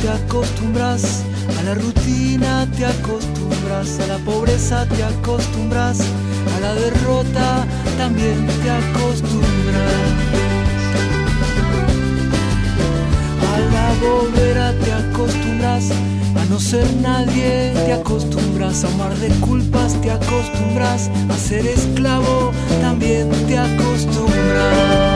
te acostumbras, a la rutina te acostumbras, a la pobreza te acostumbras, a la derrota también te acostumbras. A la bobera te acostumbras, a no ser nadie te acostumbras, a un mar de culpas te acostumbras, a ser esclavo también te acostumbras.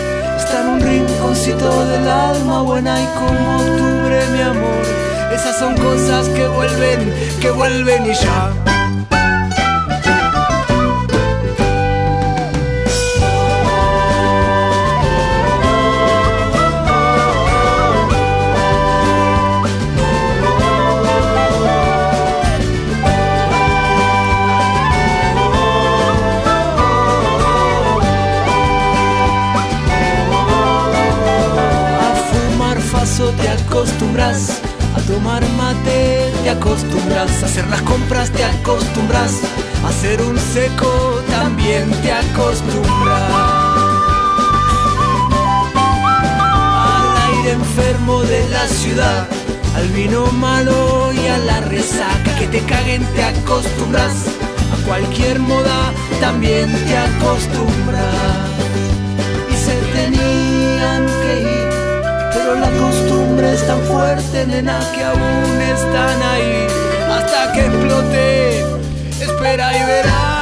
en un rinconcito del alma buena y como octubre mi amor. Esas son cosas que vuelven, que vuelven y ya. acostumbras a tomar mate, te acostumbras a hacer las compras, te acostumbras a hacer un seco, también te acostumbras. Al aire enfermo de la ciudad, al vino malo y a la resaca, que te caguen, te acostumbras a cualquier moda, también te acostumbras. Y se tenían que ir la costumbre es tan fuerte, nena, que aún están ahí. Hasta que explote, espera y verás.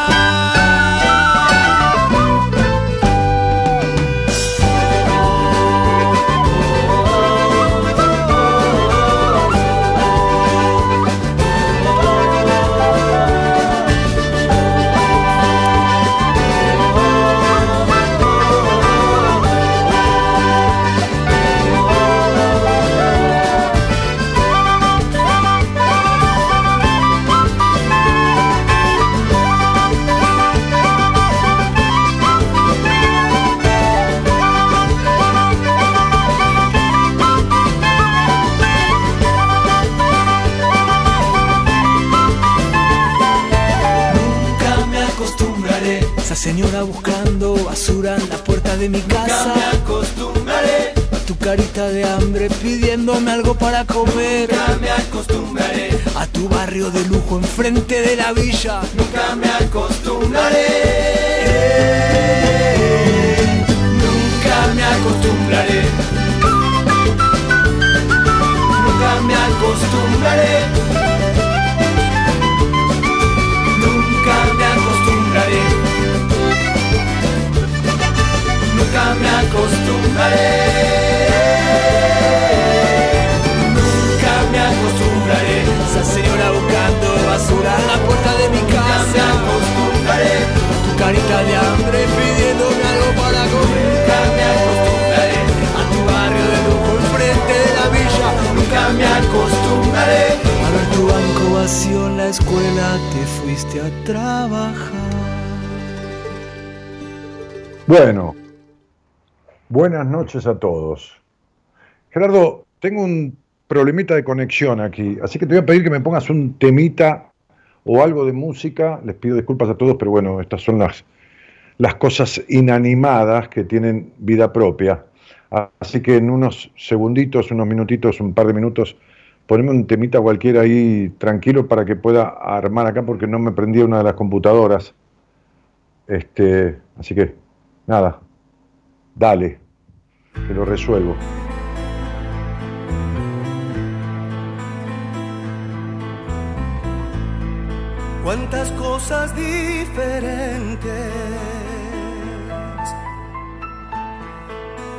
clausuran la puerta de mi casa. Nunca me acostumbraré a tu carita de hambre pidiéndome algo para comer. Nunca me acostumbraré a tu barrio de lujo enfrente de la villa. Nunca me acostumbraré. Nunca me acostumbraré. Nunca me acostumbraré. nunca me acostumbraré. Nunca me acostumbraré. Esa señora buscando basura en la puerta de mi casa. Nunca me acostumbraré. Tu carita de hambre pidiéndome algo para comer. Nunca me acostumbraré. A tu barrio de lujo enfrente de la villa. Nunca me acostumbraré. A ver tu banco vacío en la escuela. Te fuiste a trabajar. Bueno, buenas noches a todos. Gerardo, tengo un problemita de conexión aquí, así que te voy a pedir que me pongas un temita o algo de música. Les pido disculpas a todos, pero bueno, estas son las, las cosas inanimadas que tienen vida propia. Así que en unos segunditos, unos minutitos, un par de minutos, poneme un temita cualquiera ahí tranquilo para que pueda armar acá porque no me prendía una de las computadoras. Este, así que nada, dale, que lo resuelvo. Cuántas cosas diferentes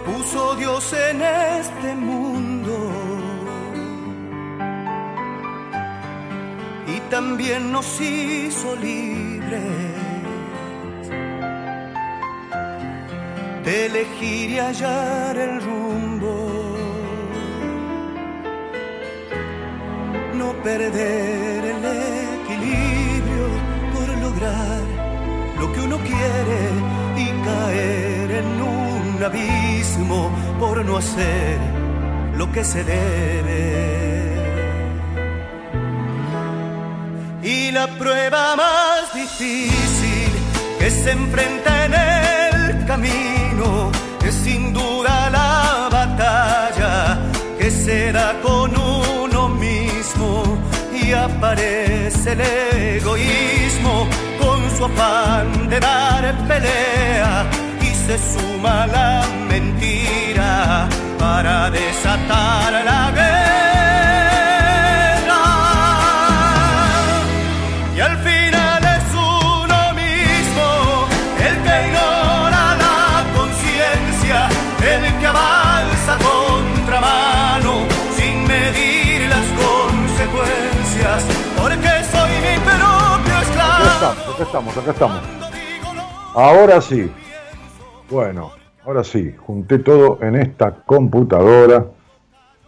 puso Dios en este mundo. Y también nos hizo libres elegir y hallar el rumbo. No perder el equilibrio por lograr lo que uno quiere y caer en un abismo por no hacer lo que se debe. Y la prueba más difícil que se enfrenta en el es sin duda la batalla que se da con uno mismo y aparece el egoísmo con su afán de dar pelea y se suma la mentira para desatar la guerra. Acá estamos, acá estamos. Ahora sí. Bueno, ahora sí, junté todo en esta computadora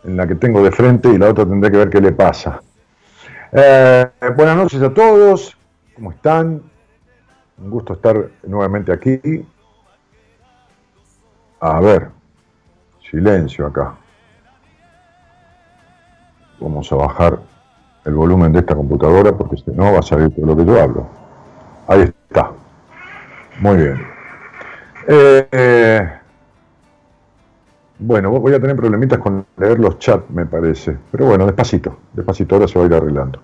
en la que tengo de frente y la otra tendré que ver qué le pasa. Eh, buenas noches a todos, ¿cómo están? Un gusto estar nuevamente aquí. A ver, silencio acá. Vamos a bajar el volumen de esta computadora porque si no va a salir todo lo que yo hablo. Ahí está. Muy bien. Eh, eh, bueno, voy a tener problemitas con leer los chats, me parece. Pero bueno, despacito, despacito, ahora se va a ir arreglando.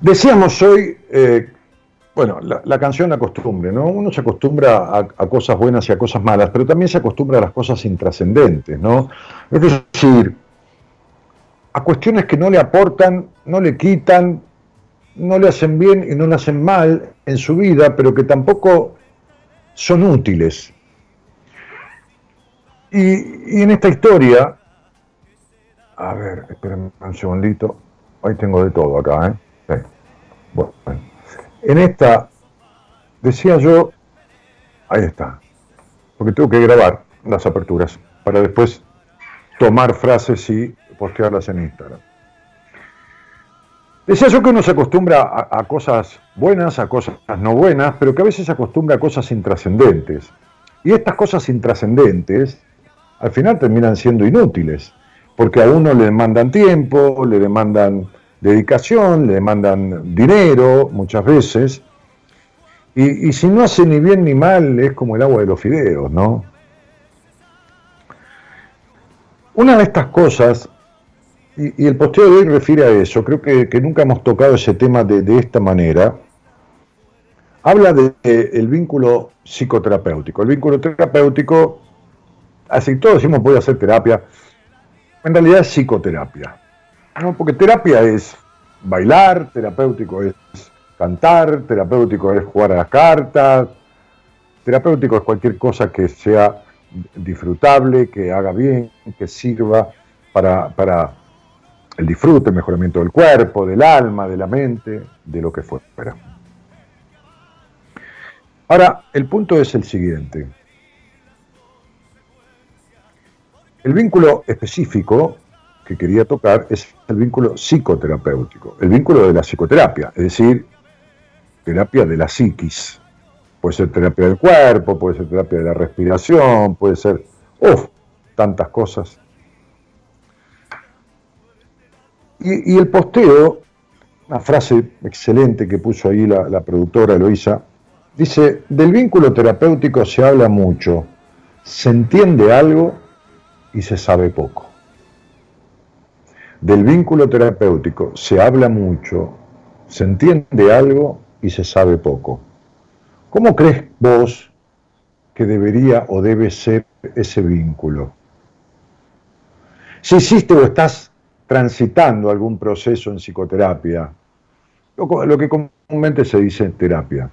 Decíamos hoy, eh, bueno, la, canción La Costumbre, ¿no? Uno se acostumbra a, a cosas buenas y a cosas malas, pero también se acostumbra a las cosas intrascendentes, ¿no? Es decir, a cuestiones que no le aportan, no le quitan, no le hacen bien y no le hacen mal en su vida, pero que tampoco son útiles. Y, y en esta historia, a ver, espérenme un segundito, ahí tengo de todo acá, ¿eh? Bueno, en esta, decía yo, ahí está, porque tengo que grabar las aperturas para después tomar frases y postearlas en Instagram. Decía yo que uno se acostumbra a, cosas buenas, a cosas no buenas, pero que a veces se acostumbra a cosas intrascendentes. Y estas cosas intrascendentes al final terminan siendo inútiles, porque a uno le demandan tiempo, le demandan dedicación, le demandan dinero muchas veces, y, y si no hace ni bien ni mal es como el agua de los fideos, ¿no? Una de estas cosas y, el posteo de hoy refiere a eso, creo que, nunca hemos tocado ese tema de, esta manera. Habla del de, de vínculo psicoterapéutico. El vínculo terapéutico, así todos decimos a hacer terapia, en realidad es psicoterapia. ¿no? Porque terapia es bailar, terapéutico es cantar, terapéutico es jugar a las cartas, terapéutico es cualquier cosa que sea disfrutable, que haga bien, que sirva para, para el disfrute, el mejoramiento del cuerpo, del alma, de la mente, de lo que fuera. Ahora, el punto es el siguiente. El vínculo específico que quería tocar es el vínculo psicoterapéutico, el vínculo de la psicoterapia, es decir, terapia de la psiquis. Puede ser terapia del cuerpo, puede ser terapia de la respiración, puede ser, uff, tantas cosas. Y, el posteo, una frase excelente que puso ahí la, la productora Eloisa, dice, del vínculo terapéutico se habla mucho, se entiende algo y se sabe poco. Del vínculo terapéutico se habla mucho, se entiende algo y se sabe poco. ¿Cómo crees vos que debería o debe ser ese vínculo? Si hiciste o estás transitando algún proceso en psicoterapia, lo, que comúnmente se dice en terapia,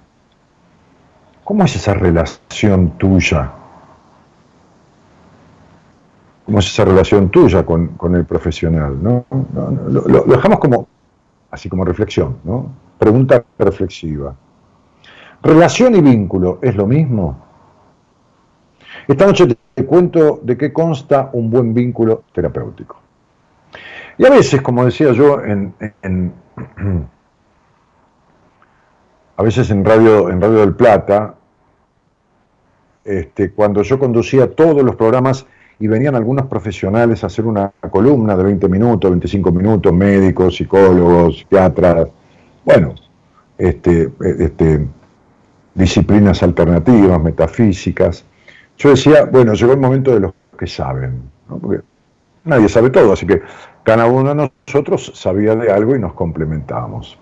¿cómo es esa relación tuya? ¿Cómo es esa relación tuya con, el profesional? ¿no? lo, dejamos como, así como reflexión, ¿no? Pregunta reflexiva. ¿Relación y vínculo es lo mismo? Esta noche te cuento de qué consta un buen vínculo terapéutico. Y a veces, como decía yo, en, a veces en Radio, en Radio del Plata, este, cuando yo conducía todos los programas y venían algunos profesionales a hacer una columna de 20 minutos, 25 minutos, médicos, psicólogos, psiquiatras, bueno, este, este, disciplinas alternativas, metafísicas. Yo decía, bueno, llegó el momento de los que saben, porque nadie sabe todo, así que cada uno de nosotros sabía de algo y nos complementamos.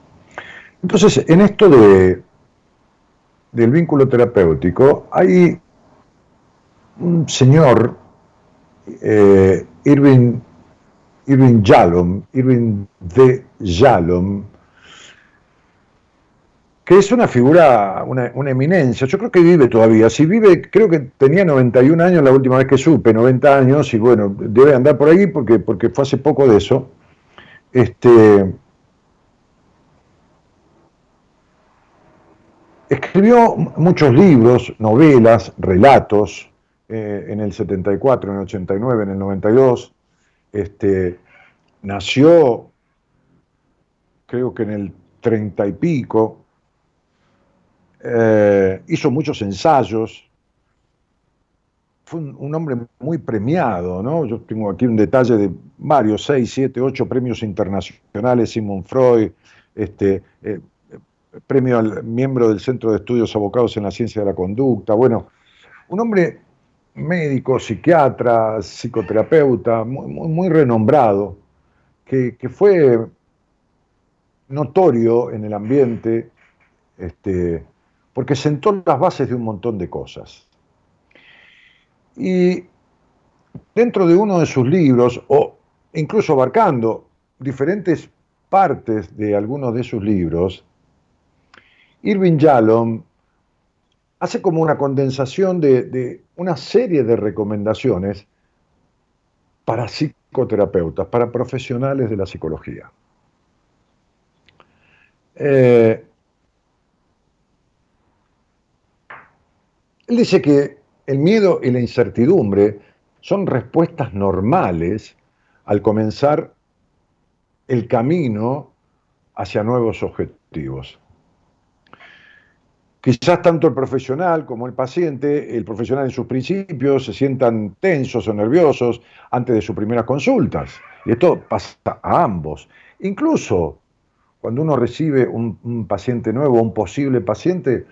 Entonces, en esto de, del vínculo terapéutico, hay un señor, eh, Irving, Irving Yalom, Irving de Yalom, que es una figura, una, eminencia. Yo creo que vive todavía. Si vive, creo que tenía 91 años la última vez que supe, 90 años, y bueno, debe andar por ahí porque, porque fue hace poco de eso. Este, escribió muchos libros, novelas, relatos, eh, en el 74, en el 89, en el 92. Este, nació, creo que en el 30 y pico, eh, hizo muchos ensayos, fue un, hombre muy premiado, ¿no? Yo tengo aquí un detalle de varios, seis, siete, ocho premios internacionales, Simon Freud, este, eh, premio al miembro del Centro de Estudios Abocados en la Ciencia de la Conducta, bueno, un hombre médico, psiquiatra, psicoterapeuta, muy, renombrado, que, fue notorio en el ambiente, este, porque sentó las bases de un montón de cosas. Y dentro de uno de sus libros, o incluso abarcando diferentes partes de algunos de sus libros, Irving Yalom hace como una condensación de, una serie de recomendaciones para psicoterapeutas, para profesionales de la psicología. Eh, Él dice que el miedo y la incertidumbre son respuestas normales al comenzar el camino hacia nuevos objetivos. Quizás tanto el profesional como el paciente, el profesional en sus principios, se sientan tensos o nerviosos antes de sus primeras consultas. Y esto pasa a ambos. Incluso cuando uno recibe un, un paciente nuevo, un posible paciente,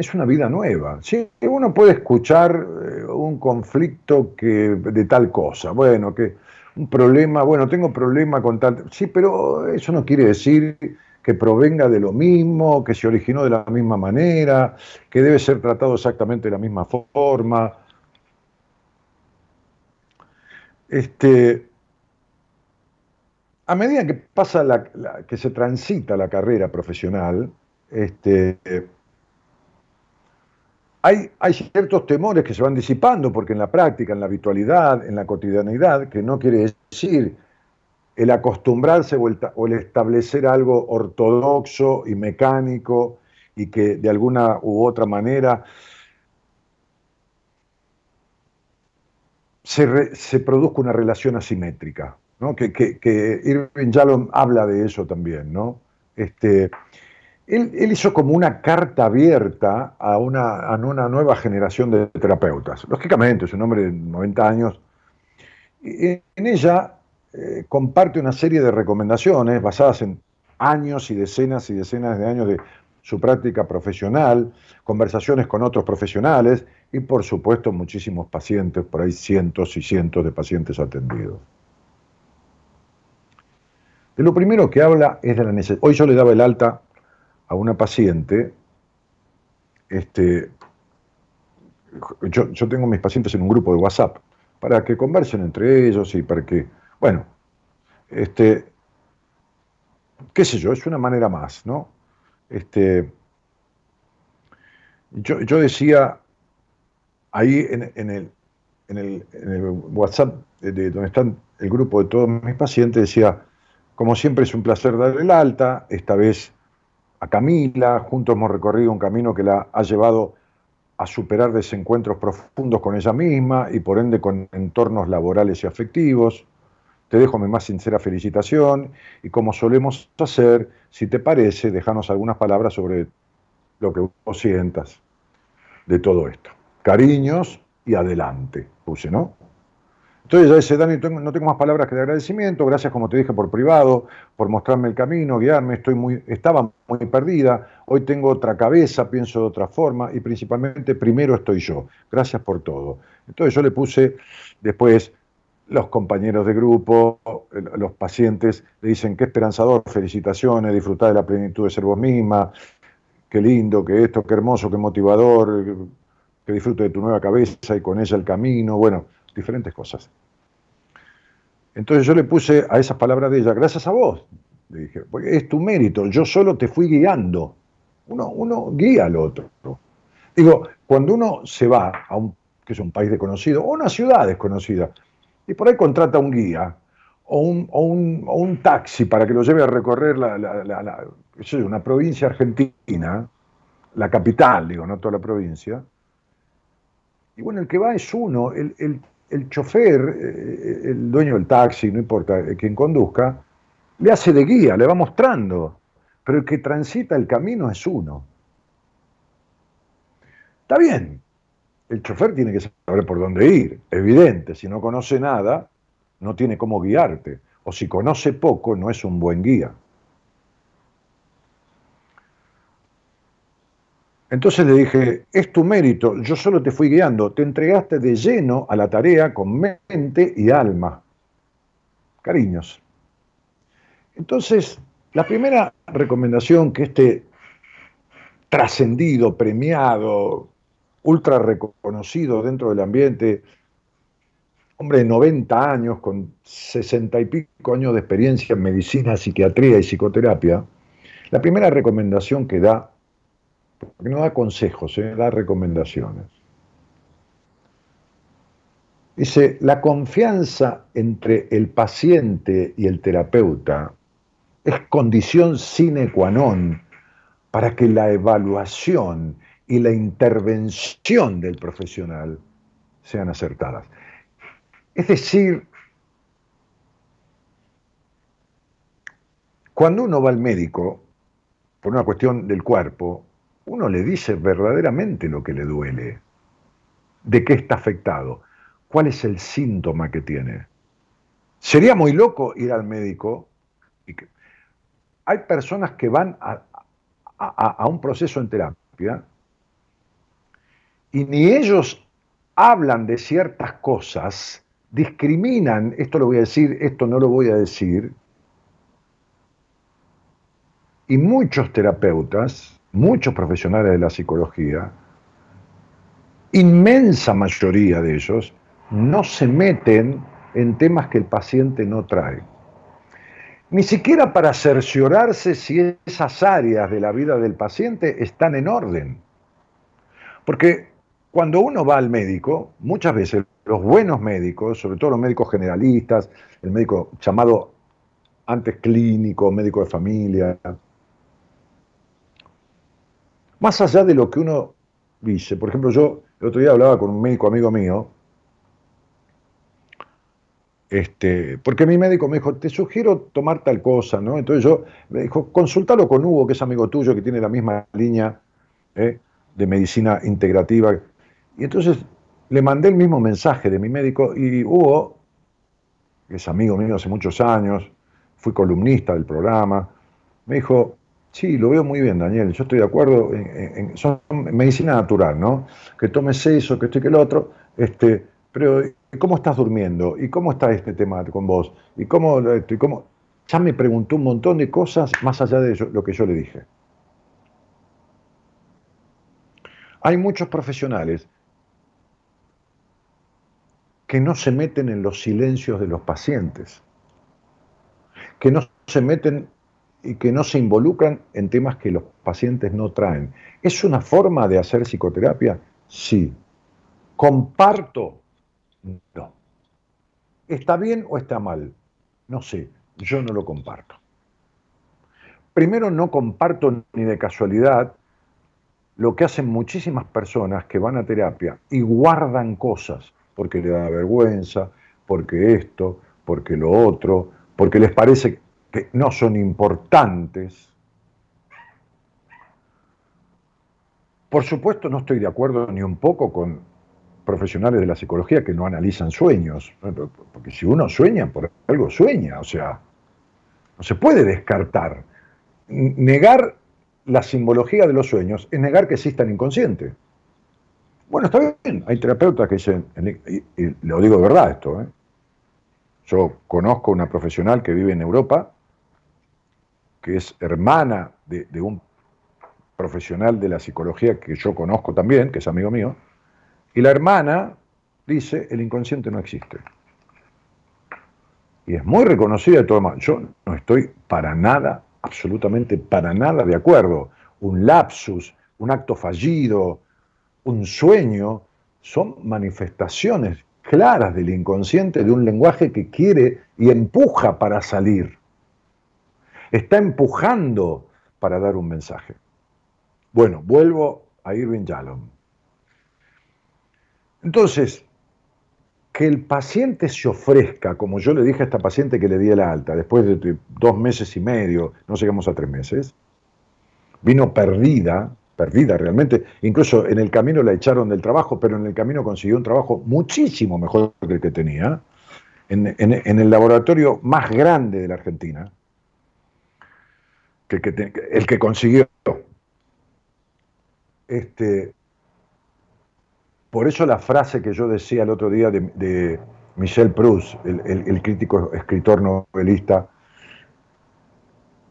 es una vida nueva. ¿sí? Uno puede escuchar eh, un conflicto que, de tal cosa, bueno, que un problema, bueno, tengo problema con tal... Sí, pero eso no quiere decir que provenga de lo mismo, que se originó de la misma manera, que debe ser tratado exactamente de la misma forma. Este, a medida que pasa la, que se transita la carrera profesional, este, hay, ciertos temores que se van disipando, porque en la práctica, en la habitualidad, en la cotidianidad, que no quiere decir el acostumbrarse o el, establecer algo ortodoxo y mecánico y que de alguna u otra manera se, se produzca una relación asimétrica. ¿no? que, que, Irving Yalom habla de eso también, ¿no? Este, él, hizo como una carta abierta a una, a una nueva generación de terapeutas. Lógicamente, es un hombre de 90 años. En ella eh, comparte una serie de recomendaciones basadas en años y decenas y decenas de años de su práctica profesional, conversaciones con otros profesionales y por supuesto muchísimos pacientes, por ahí cientos y cientos de pacientes atendidos. De lo primero que habla es de la necesidad. Hoy yo le daba el alta a una paciente, este, yo, yo tengo mis pacientes en un grupo de WhatsApp para que conversen entre ellos y para que, bueno, este, qué sé yo, es una manera más, ¿no? Este, yo, yo decía ahí en, en, el, en, el, WhatsApp de, donde están el grupo de todos mis pacientes, decía, como siempre es un placer darle el alta, esta vez a Camila, juntos hemos recorrido un camino que la ha llevado a superar desencuentros profundos con ella misma y por ende con entornos laborales y afectivos. Te dejo mi más sincera felicitación y como solemos hacer, si te parece, déjanos algunas palabras sobre lo que vos sientas de todo esto. Cariños y adelante, puse, ¿no? Entonces ya dice, Dani, no tengo más palabras que de agradecimiento, gracias como te dije por privado, por mostrarme el camino, guiarme, estoy muy, estaba muy perdida, hoy tengo otra cabeza, pienso de otra forma y principalmente primero estoy yo, gracias por todo. Entonces yo le puse después los compañeros de grupo, los pacientes le dicen qué esperanzador, felicitaciones, disfrutar de la plenitud de ser vos misma, qué lindo, qué esto, qué hermoso, qué motivador, que disfrute de tu nueva cabeza y con ella el camino, bueno, diferentes cosas. Entonces yo le puse a esas palabras de ella, gracias a vos, le dije, porque es tu mérito, yo solo te fui guiando, uno, guía al otro. Digo, cuando uno se va a un, que es un país desconocido, o una ciudad desconocida, y por ahí contrata un guía o un, taxi para que lo lleve a recorrer la, una provincia argentina, la capital, digo, no toda la provincia. Y bueno, el que va es uno, el, chofer, eh, el dueño del taxi, no importa eh, quien conduzca, le hace de guía, le va mostrando, pero el que transita el camino es uno. Está bien, el chofer tiene que saber por dónde ir, evidente, si no conoce nada, no tiene cómo guiarte, o si conoce poco, no es un buen guía. Entonces le dije, es tu mérito, yo solo te fui guiando, te entregaste de lleno a la tarea con mente y alma. Cariños. Entonces, la primera recomendación que este trascendido, premiado, ultra reconocido dentro del ambiente, hombre de 90 años, con 60 y pico años de experiencia en medicina, psiquiatría y psicoterapia, la primera recomendación que da, porque no da consejos, eh, da recomendaciones. Dice, la confianza entre el paciente y el terapeuta es condición sine qua non para que la evaluación y la intervención del profesional sean acertadas. Es decir, cuando uno va al médico por una cuestión del cuerpo, uno le dice verdaderamente lo que le duele, de qué está afectado, cuál es el síntoma que tiene. Sería muy loco ir al médico. Hay personas que van a, a un proceso en terapia y ni ellos hablan de ciertas cosas, discriminan, esto lo voy a decir, esto no lo voy a decir, y muchos terapeutas, muchos profesionales de la psicología, inmensa mayoría de ellos, no se meten en temas que el paciente no trae. Ni siquiera para cerciorarse si esas áreas de la vida del paciente están en orden. Porque cuando uno va al médico, muchas veces los buenos médicos, sobre todo los médicos generalistas, el médico llamado antes clínico, médico de familia, más allá de lo que uno dice, por ejemplo, yo el otro día hablaba con un médico amigo mío, Este, porque mi médico me dijo, te sugiero tomar tal cosa, ¿no? Entonces yo me dijo, consultalo con Hugo, que es amigo tuyo, que tiene la misma línea ¿eh? de medicina integrativa. Y entonces le mandé el mismo mensaje de mi médico y Hugo, que es amigo mío hace muchos años, fui columnista del programa, me dijo, sí, lo veo muy bien, Daniel, yo estoy de acuerdo, en, son medicina natural, ¿no? Que tomes eso, que esto y que el otro, este, pero ¿cómo estás durmiendo? ¿Y cómo está este tema con vos? ¿Y cómo, y cómo? Ya me preguntó un montón de cosas más allá de lo que yo le dije. Hay muchos profesionales que no se meten en los silencios de los pacientes, que no se meten y que no se involucran en temas que los pacientes no traen. ¿Es una forma de hacer psicoterapia? Sí. ¿Comparto? No. ¿Está bien o está mal? No sé, yo no lo comparto. Primero, no comparto ni de casualidad lo que hacen muchísimas personas que van a terapia y guardan cosas porque le da vergüenza, porque esto, porque lo otro, porque les parece que no son importantes. Por supuesto no estoy de acuerdo ni un poco con profesionales de la psicología que no analizan sueños, porque si uno sueña, por algo sueña, o sea, no se puede descartar. Negar la simbología de los sueños es negar que existan inconscientes. Bueno, está bien, hay terapeutas que dicen, y, lo digo de verdad esto, ¿eh? yo conozco una profesional que vive en Europa, que es hermana de, un profesional de la psicología que yo conozco también, que es amigo mío, y la hermana dice, el inconsciente no existe. Y es muy reconocida de todo Yo no estoy para nada, absolutamente para nada de acuerdo. Un lapsus, un acto fallido, un sueño son manifestaciones claras del inconsciente de un lenguaje que quiere y empuja para salir. Está empujando para dar un mensaje. Bueno, vuelvo a Irving Yalom. Entonces, que el paciente se ofrezca, como yo le dije a esta paciente que le di el alta, después de dos meses y medio, no llegamos a tres meses, vino perdida, perdida realmente. Incluso en el camino la echaron del trabajo, pero en el camino consiguió un trabajo muchísimo mejor que el que tenía, en, el laboratorio más grande de la Argentina, que, el que consiguió. Este, por eso la frase que yo decía el otro día de, Michel Proust, el crítico escritor novelista,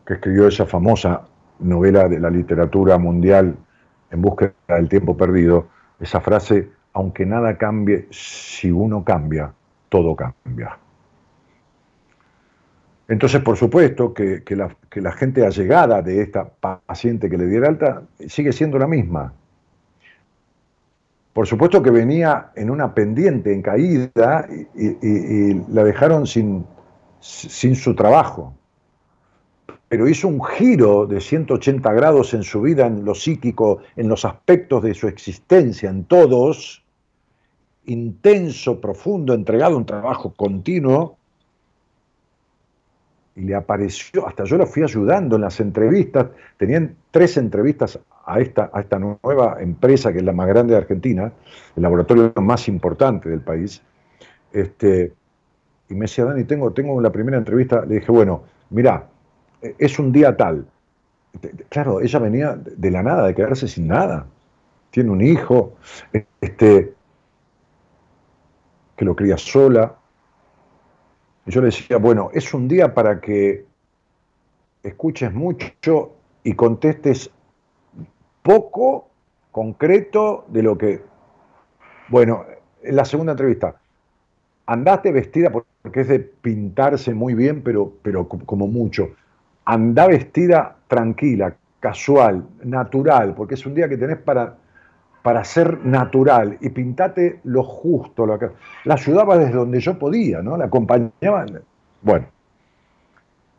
que escribió esa famosa novela de la literatura mundial en búsqueda del tiempo perdido, esa frase, aunque nada cambie, si uno cambia, todo cambia. Entonces, por supuesto que, la, que, la, gente allegada de esta paciente que le diera alta sigue siendo la misma. Por supuesto que venía en una pendiente, en caída, y, la dejaron sin, sin su trabajo. Pero hizo un giro de 180 grados en su vida, en lo psíquico, en los aspectos de su existencia, en todos, intenso, profundo, entregado a un trabajo continuo, y le apareció, hasta yo la fui ayudando en las entrevistas, tenían tres entrevistas a esta, a esta nueva empresa que es la más grande de Argentina, el laboratorio más importante del país, este, y me decía, Dani, tengo, tengo la primera entrevista, le dije, bueno, mira, es un día tal. Claro, ella venía de la nada, de quedarse sin nada. Tiene un hijo, este, que lo cría sola. Yo le decía, bueno, es un día para que escuches mucho y contestes poco concreto de lo que... Bueno, en la segunda entrevista, andaste vestida porque es de pintarse muy bien, pero, pero como mucho. Anda vestida tranquila, casual, natural, porque es un día que tenés para, para ser natural y pintate lo justo. Lo La ayudaba desde donde yo podía, ¿no? La acompañaba. Bueno,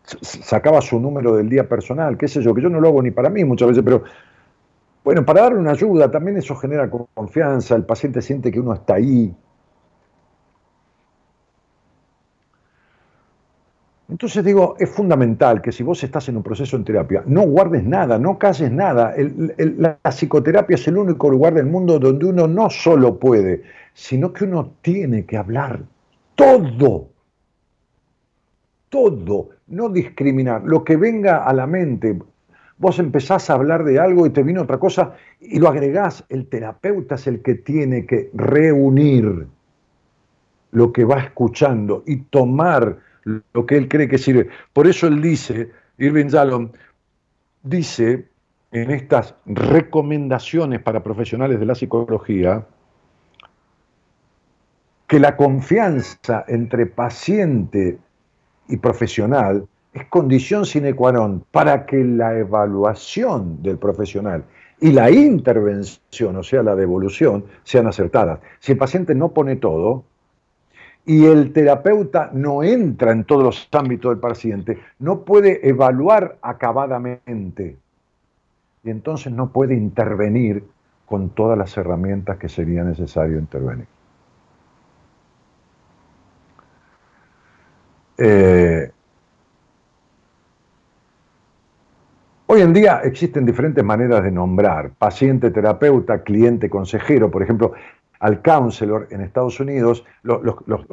sacaba su número del día personal, qué sé yo, que yo no lo hago ni para mí muchas veces, pero bueno, para darle una ayuda también eso genera confianza, el paciente siente que uno está ahí. Entonces digo, es fundamental que si vos estás en un proceso en terapia, no guardes nada, no calles nada. la psicoterapia es el único lugar del mundo donde uno no solo puede, sino que uno tiene que hablar todo. Todo, no discriminar. Lo que venga a la mente, vos empezás a hablar de algo y te viene otra cosa y lo agregás. El terapeuta es el que tiene que reunir lo que va escuchando y tomar lo que él cree que sirve. Por eso él dice, Irving Yalom, dice en estas recomendaciones para profesionales de la psicología, que la confianza entre paciente y profesional es condición sine qua non para que la evaluación del profesional y la intervención, o sea, la devolución, sean acertadas. Si el paciente no pone todo, y el terapeuta no entra en todos los ámbitos del paciente, no puede evaluar acabadamente y entonces no puede intervenir con todas las herramientas que sería necesario intervenir. Eh, hoy en día existen diferentes maneras de nombrar, paciente, terapeuta, cliente, consejero. Por ejemplo, al counselor en Estados Unidos, los,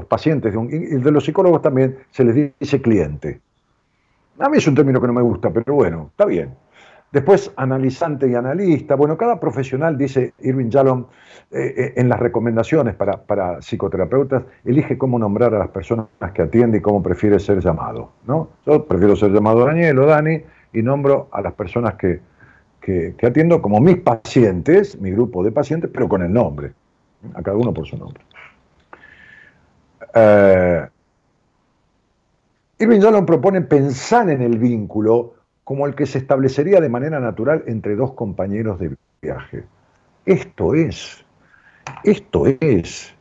pacientes de y de los psicólogos también se les dice cliente. A mí es un término que no me gusta, pero bueno, está bien. Después, analizante y analista. Bueno, cada profesional, dice Irving Yalom, eh, eh, en las recomendaciones para, para, psicoterapeutas, elige cómo nombrar a las personas que atiende y cómo prefiere ser llamado. ¿no? Yo prefiero ser llamado Daniel o Dani y nombro a las personas que, que atiendo como mis pacientes, mi grupo de pacientes, pero con el nombre a cada uno por su nombre. Eh, Irving Yalom propone pensar en el vínculo como el que se establecería de manera natural entre dos compañeros de viaje. Esto es, esto es,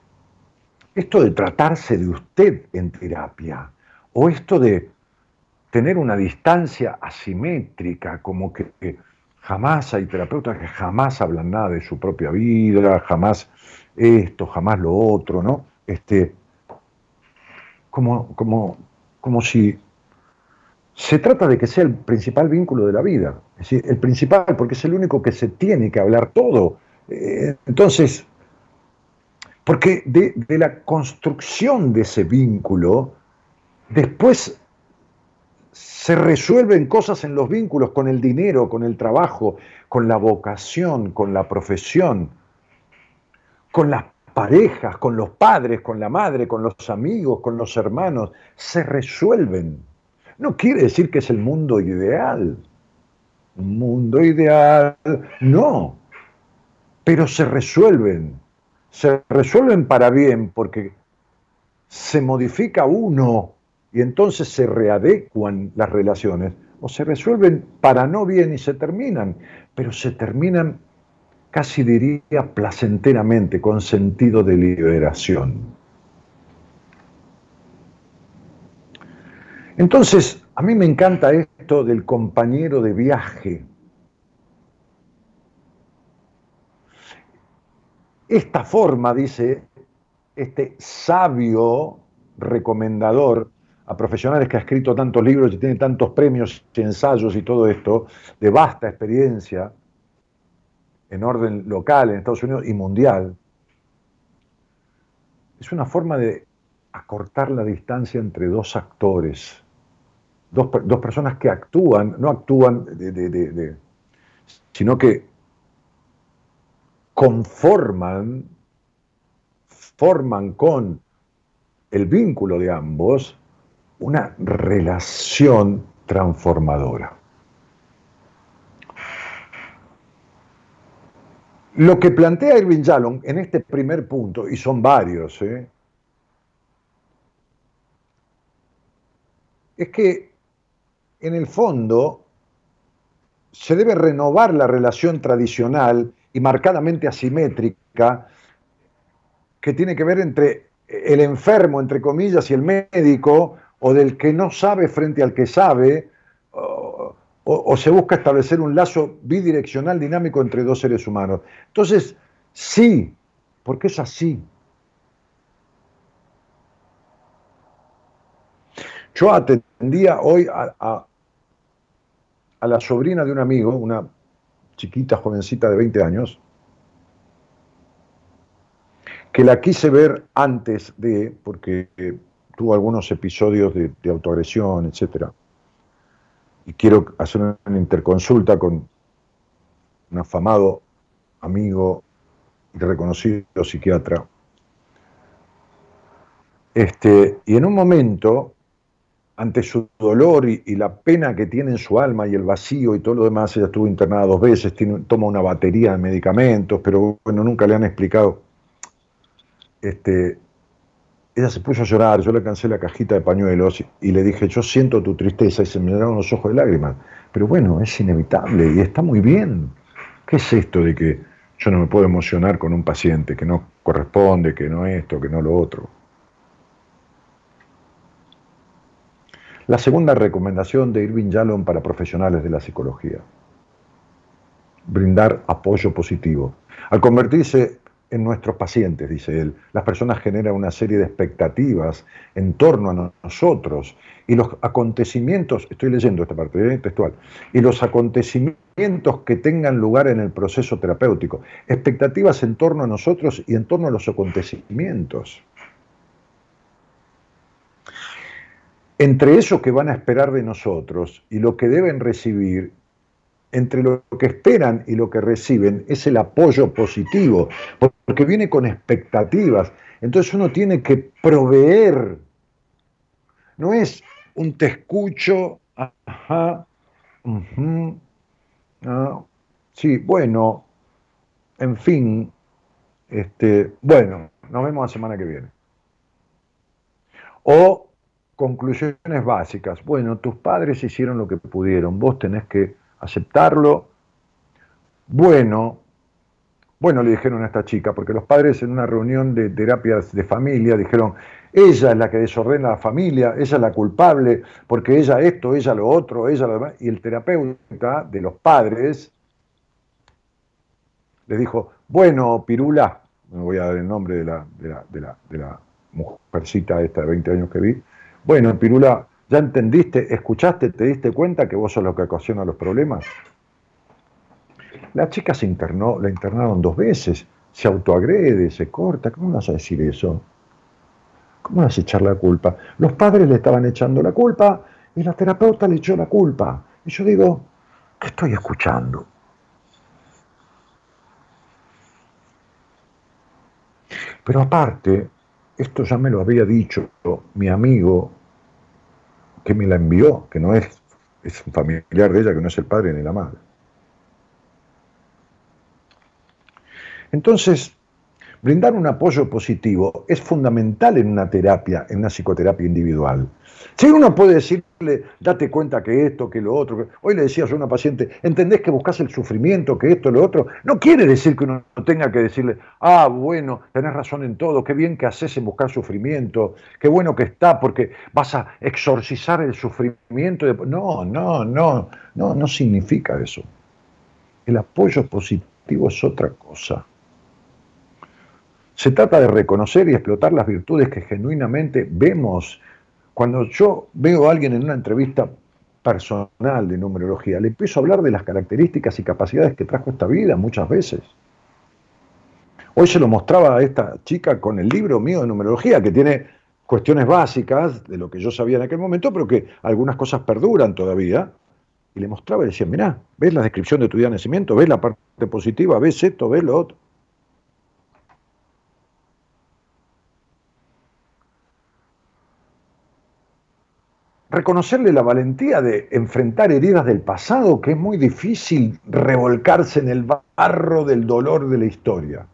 esto de tratarse de usted en terapia, o esto de tener una distancia asimétrica, como que jamás hay terapeutas que jamás hablan nada de su propia vida, jamás esto, jamás lo otro, ¿no? Este, como, como, como si se trata de que sea el principal vínculo de la vida, es decir, el principal, porque es el único que se tiene que hablar todo. Eh, entonces, porque de, de, la construcción de ese vínculo, después se resuelven cosas en los vínculos con el dinero, con el trabajo, con la vocación, con la profesión con las parejas, con los padres, con la madre, con los amigos, con los hermanos, se resuelven. No quiere decir que es el mundo ideal. Un mundo ideal, no. Pero se resuelven. Se resuelven para bien porque se modifica uno y entonces se readecuan las relaciones. O se resuelven para no bien y se terminan. Pero se terminan casi diría placenteramente, con sentido de liberación. Entonces, a mí me encanta esto del compañero de viaje. Esta forma, dice este sabio recomendador a profesionales que ha escrito tantos libros y tiene tantos premios y ensayos y todo esto, de vasta experiencia, en orden local en Estados Unidos y mundial, es una forma de acortar la distancia entre dos actores, dos, personas que actúan, no actúan de, sino que conforman, forman con el vínculo de ambos una relación transformadora. Lo que plantea Irving Yalom en este primer punto, y son varios, ¿eh? es que en el fondo se debe renovar la relación tradicional y marcadamente asimétrica que tiene que ver entre el enfermo, entre comillas, y el médico, o del que no sabe frente al que sabe, o, se busca establecer un lazo bidireccional dinámico entre dos seres humanos. Entonces, sí, porque es así. Yo atendía hoy a, la sobrina de un amigo, una chiquita, jovencita de 20 años, que la quise ver antes de, porque eh, tuvo algunos episodios de, autoagresión, etc. Y quiero hacer una interconsulta con un afamado amigo y reconocido psiquiatra. Este, y en un momento ante su dolor y, la pena que tiene en su alma y el vacío y todo lo demás, ella estuvo internada dos veces, toma una batería de medicamentos, pero bueno, nunca le han explicado. Este, ella se puso a llorar, yo le cansé la cajita de pañuelos y, le dije, yo siento tu tristeza y se me llenaron los ojos de lágrimas. Pero bueno, es inevitable y está muy bien. ¿Qué es esto de que yo no me puedo emocionar con un paciente que no corresponde, que no esto, que no lo otro? La segunda recomendación de Irving Yalom para profesionales de la psicología. Brindar apoyo positivo. Al convertirse en nuestros pacientes, dice él, las personas generan una serie de expectativas en torno a nosotros y los acontecimientos, estoy leyendo esta parte ¿eh? textual, y los acontecimientos que tengan lugar en el proceso terapéutico, expectativas en torno a nosotros y en torno a los acontecimientos. entre eso que van a esperar de nosotros y lo que deben recibir, entre lo que esperan y lo que reciben, es el apoyo positivo, porque viene con expectativas. Entonces uno tiene que proveer. No es un te escucho, ajá, sí, bueno, en fin, este, bueno, nos vemos la semana que viene. O conclusiones básicas. Bueno, tus padres hicieron lo que pudieron, vos tenés que aceptarlo. Bueno, bueno, le dijeron a esta chica, porque los padres en una reunión de terapias de familia dijeron, ella es la que desordena la familia, ella es la culpable, porque ella esto, ella lo otro, ella lo demás. Y el terapeuta de los padres le dijo, bueno, Pirula, me voy a dar el nombre de la, de la, de la, de la mujercita esta de 20 años que vi, bueno, Pirula, ¿ya entendiste, escuchaste, te diste cuenta que vos sos lo que ocasiona los problemas? La chica se internó, la internaron dos veces, se autoagrede, se corta, ¿cómo vas a decir eso? ¿Cómo vas a echar la culpa? Los padres le estaban echando la culpa y la terapeuta le echó la culpa. Y yo digo, ¿qué estoy escuchando? Pero aparte, esto ya me lo había dicho mi amigo que me la envió, que no es, es un familiar de ella, que no es el padre ni la madre. Entonces, brindar un apoyo positivo es fundamental en una terapia, en una psicoterapia individual. Si uno puede decirle, date cuenta que esto, que lo otro, hoy le decía yo a una paciente, ¿entendés que buscas el sufrimiento, que esto, lo otro? No quiere decir que uno tenga que decirle, ah, bueno, tenés razón en todo, qué bien que haces en buscar sufrimiento, qué bueno que está, porque vas a exorcizar el sufrimiento. No, no, no, no, no significa eso. El apoyo positivo es otra cosa. Se trata de reconocer y explotar las virtudes que genuinamente vemos cuando yo veo a alguien en una entrevista personal de numerología, le empiezo a hablar de las características y capacidades que trajo esta vida muchas veces. Hoy se lo mostraba a esta chica con el libro mío de numerología, que tiene cuestiones básicas de lo que yo sabía en aquel momento, pero que algunas cosas perduran todavía. Y le mostraba y decía, mirá, ¿ves la descripción de tu día de nacimiento? ¿Ves la parte positiva? ¿Ves esto? ¿Ves lo otro? Reconocerle la valentía de enfrentar heridas del pasado, que es muy difícil revolcarse en el barro del dolor de la historia.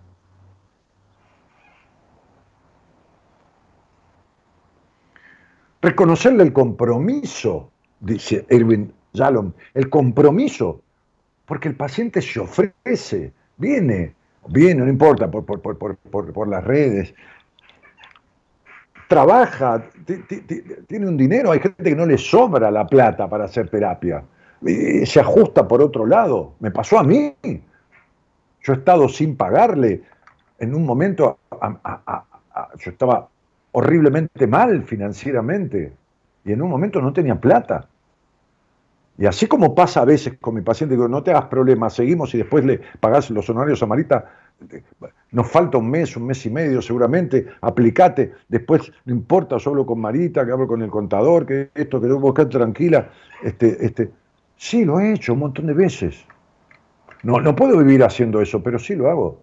Reconocerle el compromiso, dice Erwin Yalom, el compromiso, porque el paciente se ofrece, viene, viene, no importa, por, por las redes, trabaja, tiene un dinero, hay gente que no le sobra la plata para hacer terapia, se ajusta por otro lado. Me pasó a mí. Yo he estado sin pagarle. En un momento yo estaba horriblemente mal financieramente. Y en un momento no tenía plata. Y así como pasa a veces con mi paciente, digo, no te hagas problemas, seguimos y después le pagás los honorarios a Marita, nos falta un mes, un mes y medio seguramente, aplicate, después no importa, yo hablo con Marita, que hablo con el contador, que esto, que debo buscar tranquila. Este, este, sí, lo he hecho un montón de veces. No, no puedo vivir haciendo eso, pero sí lo hago.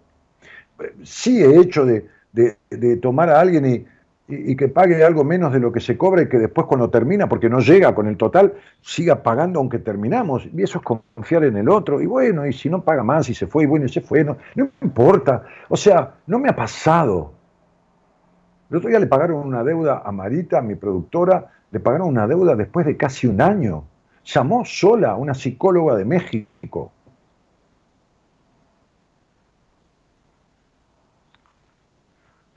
Sí he hecho de, de tomar a alguien y, y, que pague algo menos de lo que se cobra y que después cuando termina, porque no llega con el total, siga pagando aunque terminamos. Y eso es confiar en el otro. Y bueno, y si no paga más y se fue, y bueno, y se fue, no, no importa. O sea, no me ha pasado. El otro día le pagaron una deuda a Marita, mi productora, le pagaron una deuda después de casi un año. Llamó sola una psicóloga de México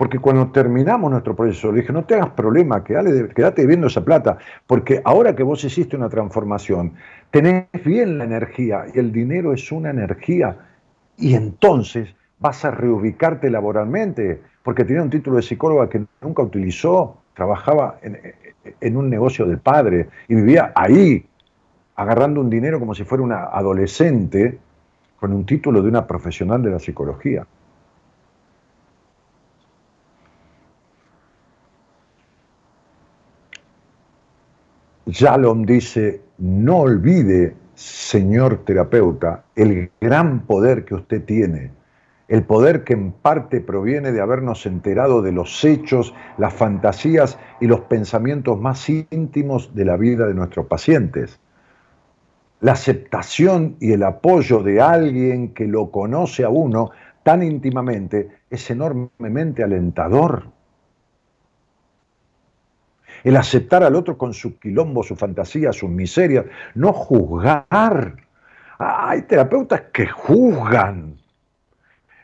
Porque cuando terminamos nuestro proceso, le dije, no te hagas problema, quédate viendo esa plata, porque ahora que vos hiciste una transformación, tenés bien la energía y el dinero es una energía, y entonces vas a reubicarte laboralmente, porque tenía un título de psicóloga que nunca utilizó, trabajaba en, en un negocio del padre y vivía ahí, agarrando un dinero como si fuera una adolescente con un título de una profesional de la psicología. Shalom dice, no olvide, señor terapeuta, el gran poder que usted tiene, el poder que en parte proviene de habernos enterado de los hechos, las fantasías y los pensamientos más íntimos de la vida de nuestros pacientes. La aceptación y el apoyo de alguien que lo conoce a uno tan íntimamente es enormemente alentador el aceptar al otro con su quilombo, su fantasía, sus miserias, no juzgar. Hay terapeutas que juzgan.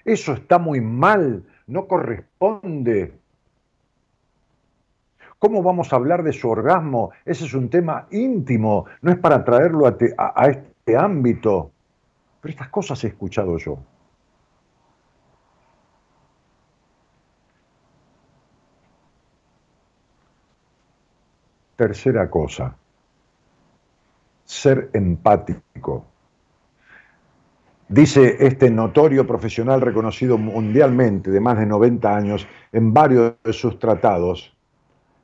Eso está muy mal, no corresponde. ¿Cómo vamos a hablar de su orgasmo? Ese es un tema íntimo, no es para traerlo a, este ámbito. Pero estas cosas he escuchado yo. Tercera cosa, ser empático. Dice este notorio profesional reconocido mundialmente de más de 90 años en varios de sus tratados,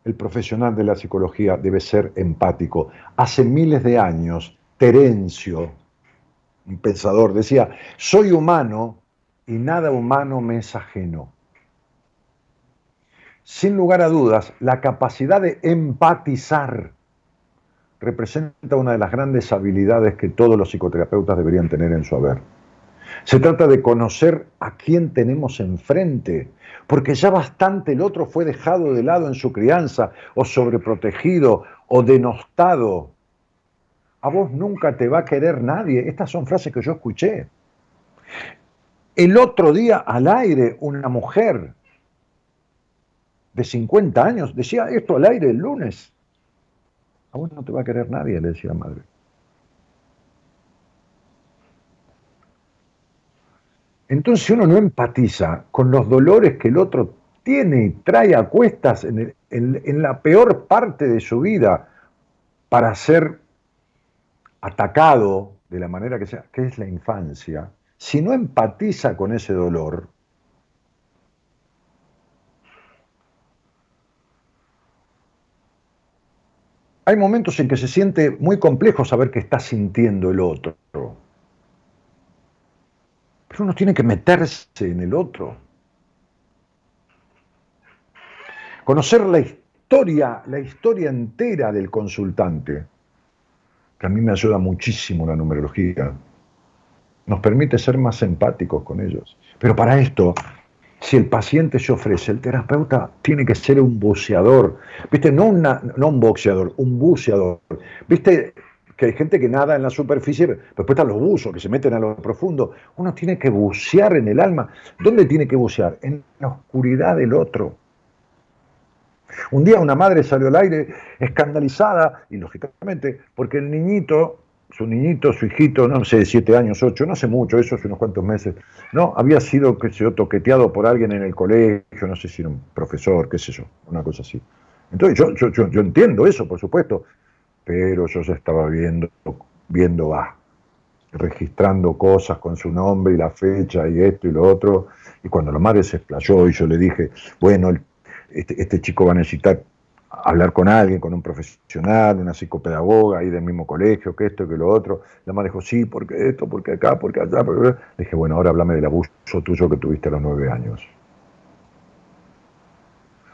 el profesional de la psicología debe ser empático. Hace miles de años, Terencio, un pensador, decía, soy humano y nada humano me es ajeno sin lugar a dudas, la capacidad de empatizar representa una de las grandes habilidades que todos los psicoterapeutas deberían tener en su haber. Se trata de conocer a quién tenemos enfrente, porque ya bastante el otro fue dejado de lado en su crianza, o sobreprotegido, o denostado. A vos nunca te va a querer nadie. Estas son frases que yo escuché. El otro día al aire, una mujer de 50 años, decía esto al aire el lunes. A vos no te va a querer nadie, le decía la madre. Entonces uno no empatiza con los dolores que el otro tiene y trae a cuestas en, en la peor parte de su vida para ser atacado de la manera que sea, que es la infancia, si no empatiza con ese dolor, hay momentos en que se siente muy complejo saber qué está sintiendo el otro. Pero uno tiene que meterse en el otro. Conocer la historia, la historia entera del consultante, que a mí me ayuda muchísimo la numerología, nos permite ser más empáticos con ellos. Pero para esto si el paciente se ofrece, el terapeuta tiene que ser un buceador, ¿viste? No, no un boxeador, un buceador. ¿Viste? Que hay gente que nada en la superficie, pero después están los buzos que se meten a lo profundo. Uno tiene que bucear en el alma. ¿Dónde tiene que bucear? En la oscuridad del otro. Un día una madre salió al aire escandalizada, y lógicamente, porque el niñito su niñito, su hijito, no sé, siete años, ocho, no sé mucho, eso hace unos cuantos meses, no, había sido, qué sé yo, toqueteado por alguien en el colegio, no sé si era un profesor, qué sé yo, una cosa así. Entonces yo, yo, yo, yo entiendo eso, por supuesto, pero yo ya estaba viendo, viendo, va, registrando cosas con su nombre y la fecha y esto y lo otro. Y cuando la madre se explayó y yo le dije, bueno, este, este, chico va a necesitar hablar con alguien, con un profesional, una psicopedagoga ahí del mismo colegio, que esto, que lo otro. La madre dijo, sí, porque esto, porque acá, porque allá. Le dije, bueno, ahora háblame del abuso tuyo que tuviste a los nueve años.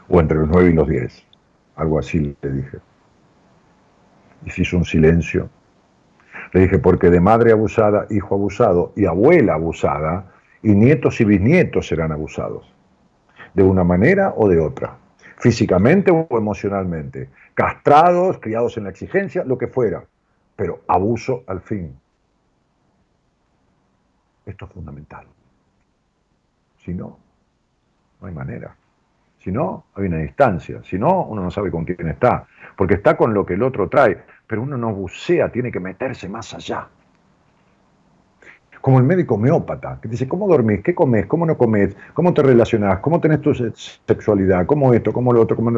O entre los nueve y los diez. Algo así le dije. Y se hizo un silencio le dije, porque de madre abusada, hijo abusado y abuela abusada, y nietos y bisnietos serán abusados, de una manera o de otra, físicamente o emocionalmente, castrados, criados en la exigencia, lo que fuera, pero abuso al fin. Esto es fundamental. Si no, no hay manera. Si no, hay una distancia. Si no, uno no sabe con quién está. Porque está con lo que el otro trae pero uno no bucea, tiene que meterse más allá. Como el médico homeópata, que dice, ¿cómo dormís? ¿Qué comes? ¿Cómo no comes? ¿Cómo te relacionás? ¿Cómo tenés tu sexualidad? ¿Cómo esto? ¿Cómo lo otro? ¿Cómo...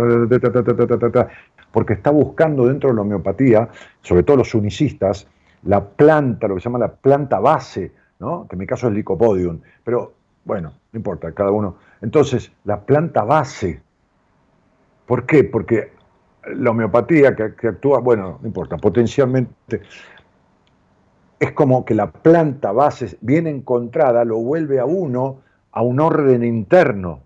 Porque está buscando dentro de la homeopatía, sobre todo los unicistas, la planta, lo que se llama la planta base, ¿no? que en mi caso es licopodium, pero bueno, no importa, cada uno. Entonces, la planta base, ¿por qué? Porque la homeopatía que, actúa, bueno, no importa, potencialmente es como que la planta base bien encontrada lo vuelve a uno a un orden interno.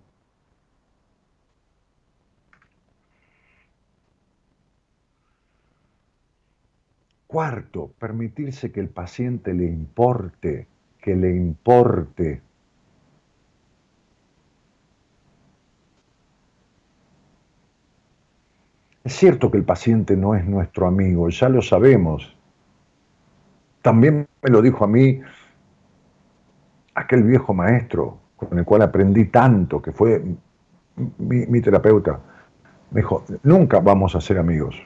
Cuarto, permitirse que el paciente le importe, que le importe. Es cierto que el paciente no es nuestro amigo, ya lo sabemos. También me lo dijo a mí aquel viejo maestro con el cual aprendí tanto, que fue mi, terapeuta. Me dijo, nunca vamos a ser amigos.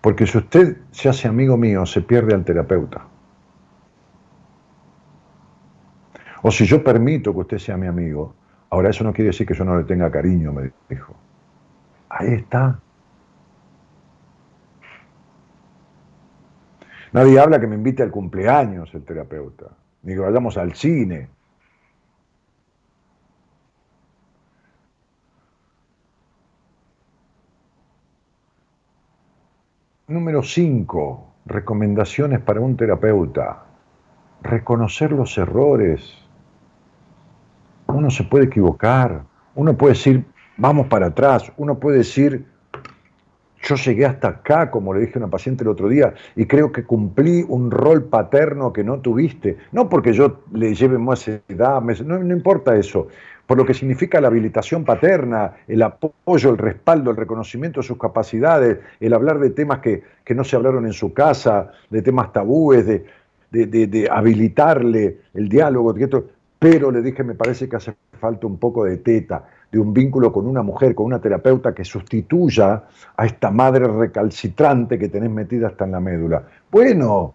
Porque si usted se hace amigo mío, se pierde al terapeuta. O si yo permito que usted sea mi amigo, Ahora eso no quiere decir que yo no le tenga cariño, me dijo. Ahí está. Nadie habla que me invite al cumpleaños el terapeuta, ni que vayamos al cine. Número 5. Recomendaciones para un terapeuta. Reconocer los errores uno se puede equivocar, uno puede decir, vamos para atrás, uno puede decir, yo llegué hasta acá, como le dije a una paciente el otro día, y creo que cumplí un rol paterno que no tuviste. No porque yo le lleve más edad, no, importa eso. Por lo que significa la habilitación paterna, el apoyo, el respaldo, el reconocimiento de sus capacidades, el hablar de temas que, no se hablaron en su casa, de temas tabúes, de, de, habilitarle el diálogo pero le dije, me parece que hace falta un poco de teta, de un vínculo con una mujer, con una terapeuta que sustituya a esta madre recalcitrante que tenés metida hasta en la médula. Bueno,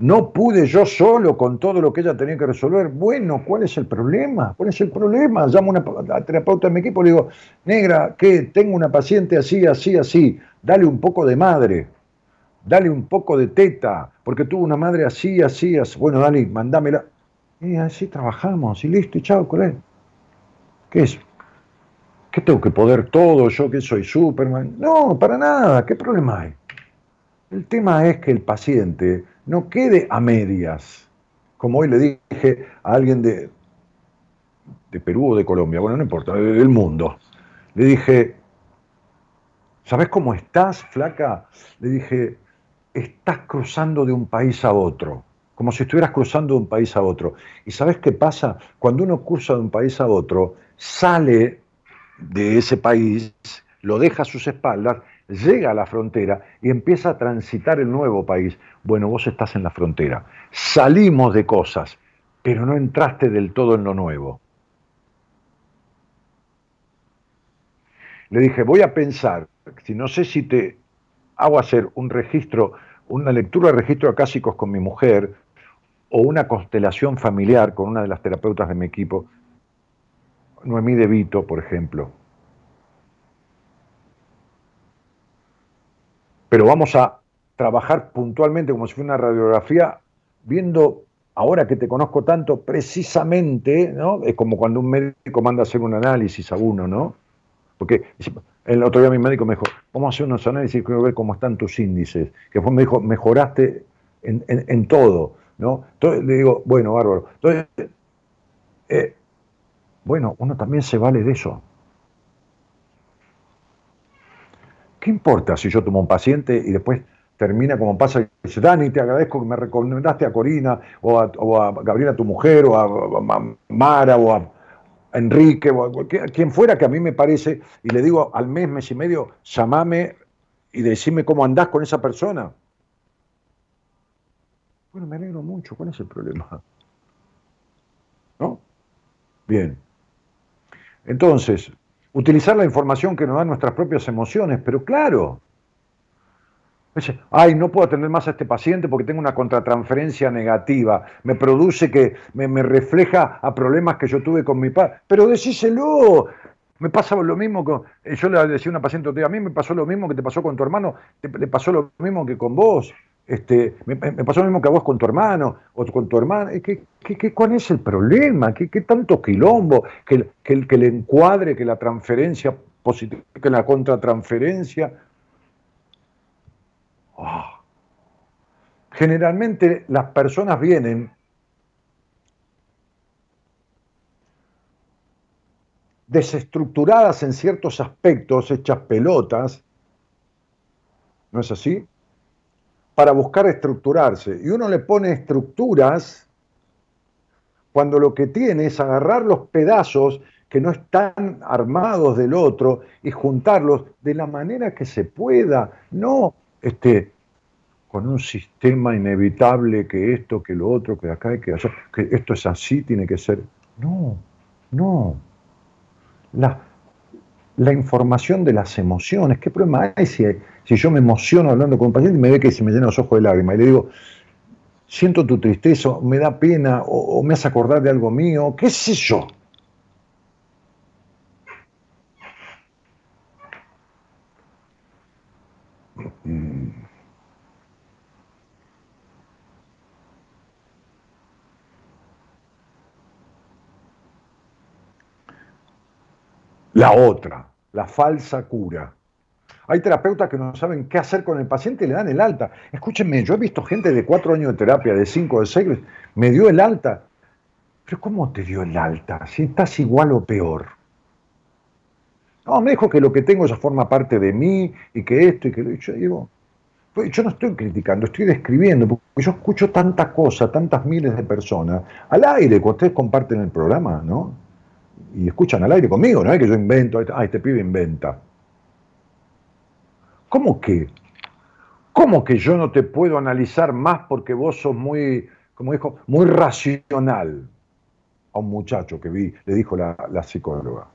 no pude yo solo con todo lo que ella tenía que resolver. Bueno, ¿cuál es el problema? ¿Cuál es el problema? Llamo a una terapeuta de mi equipo y le digo, negra, que tengo una paciente así, así, así, dale un poco de madre, dale un poco de teta, porque tuvo una madre así, así, así. Bueno, dale, mandámela. Y así trabajamos, y listo, y chao. ¿Qué es? ¿Qué tengo que poder todo? ¿Yo que soy Superman? No, para nada, ¿qué problema hay? El tema es que el paciente no quede a medias. Como hoy le dije a alguien de, de Perú o de Colombia, bueno, no importa, del mundo. Le dije, ¿sabes cómo estás, flaca? Le dije, estás cruzando de un país a otro como si estuvieras cruzando de un país a otro. ¿Y sabes qué pasa? Cuando uno cruza de un país a otro, sale de ese país, lo deja a sus espaldas, llega a la frontera y empieza a transitar el nuevo país. Bueno, vos estás en la frontera. Salimos de cosas, pero no entraste del todo en lo nuevo. Le dije, voy a pensar, si no sé si te hago hacer un registro, una lectura de registro acásicos con mi mujer, o una constelación familiar con una de las terapeutas de mi equipo, Noemí de Vito, por ejemplo. Pero vamos a trabajar puntualmente como si fuera una radiografía, viendo ahora que te conozco tanto, precisamente, ¿no? Es como cuando un médico manda a hacer un análisis a uno, ¿no? Porque el otro día mi médico me dijo, vamos a hacer unos análisis, quiero ver cómo están tus índices. Que después me dijo, mejoraste en, en, todo, ¿no? Entonces le digo, bueno, bárbaro. Entonces, eh, bueno, uno también se vale de eso. ¿Qué importa si yo tomo un paciente y después termina como pasa y dice, Dani, te agradezco que me recomendaste a Corina o a, Gabriela, tu mujer, o a, Mara, o a Enrique, o a quien fuera que a mí me parece, y le digo al mes, mes y medio, llamame y decime cómo andás con esa persona. Bueno, me alegro mucho, ¿cuál es el problema? ¿No? Bien. Entonces, utilizar la información que nos dan nuestras propias emociones, pero claro, ay, no puedo atender más a este paciente porque tengo una contratransferencia negativa, me produce que me, refleja a problemas que yo tuve con mi padre, pero decíselo, me pasa lo mismo con, eh, yo le decía a una paciente, a mí me pasó lo mismo que te pasó con tu hermano, le pasó lo mismo que con vos, este, me, pasó lo mismo que a vos con tu hermano o con tu hermana. ¿Qué, qué, cuál es el problema? ¿Qué, tanto quilombo? Que, que, que, le encuadre, que la transferencia positiva, que la contratransferencia. Ah. Generalmente las personas vienen desestructuradas en ciertos aspectos, hechas pelotas, ¿no es así? Para buscar estructurarse. Y uno le pone estructuras cuando lo que tiene es agarrar los pedazos que no están armados del otro y juntarlos de la manera que se pueda, no este, con un sistema inevitable que esto, que lo otro, que acá y que allá, que esto es así, tiene que ser. No, no. La, la información de las emociones, ¿qué problema hay si si yo me emociono hablando con un paciente y me ve que se me llenan los ojos de lágrimas y le digo, siento tu tristeza, me da pena o, me hace acordar de algo mío, qué sé yo. La otra, la falsa cura. Hay terapeutas que no saben qué hacer con el paciente y le dan el alta. Escúchenme, yo he visto gente de cuatro años de terapia, de cinco, de seis, me dio el alta. Pero ¿cómo te dio el alta? Si estás igual o peor. No, me dijo que lo que tengo ya forma parte de mí y que esto y que lo yo digo. Pues yo no estoy criticando, estoy describiendo, porque yo escucho tanta cosa, tantas miles de personas al aire, cuando ustedes comparten el programa, ¿no? Y escuchan al aire conmigo, no es que yo invento, ah, este pibe inventa. ¿Cómo que? ¿Cómo que yo no te puedo analizar más porque vos sos muy, como dijo, muy racional? A un muchacho que vi, le dijo la, psicóloga.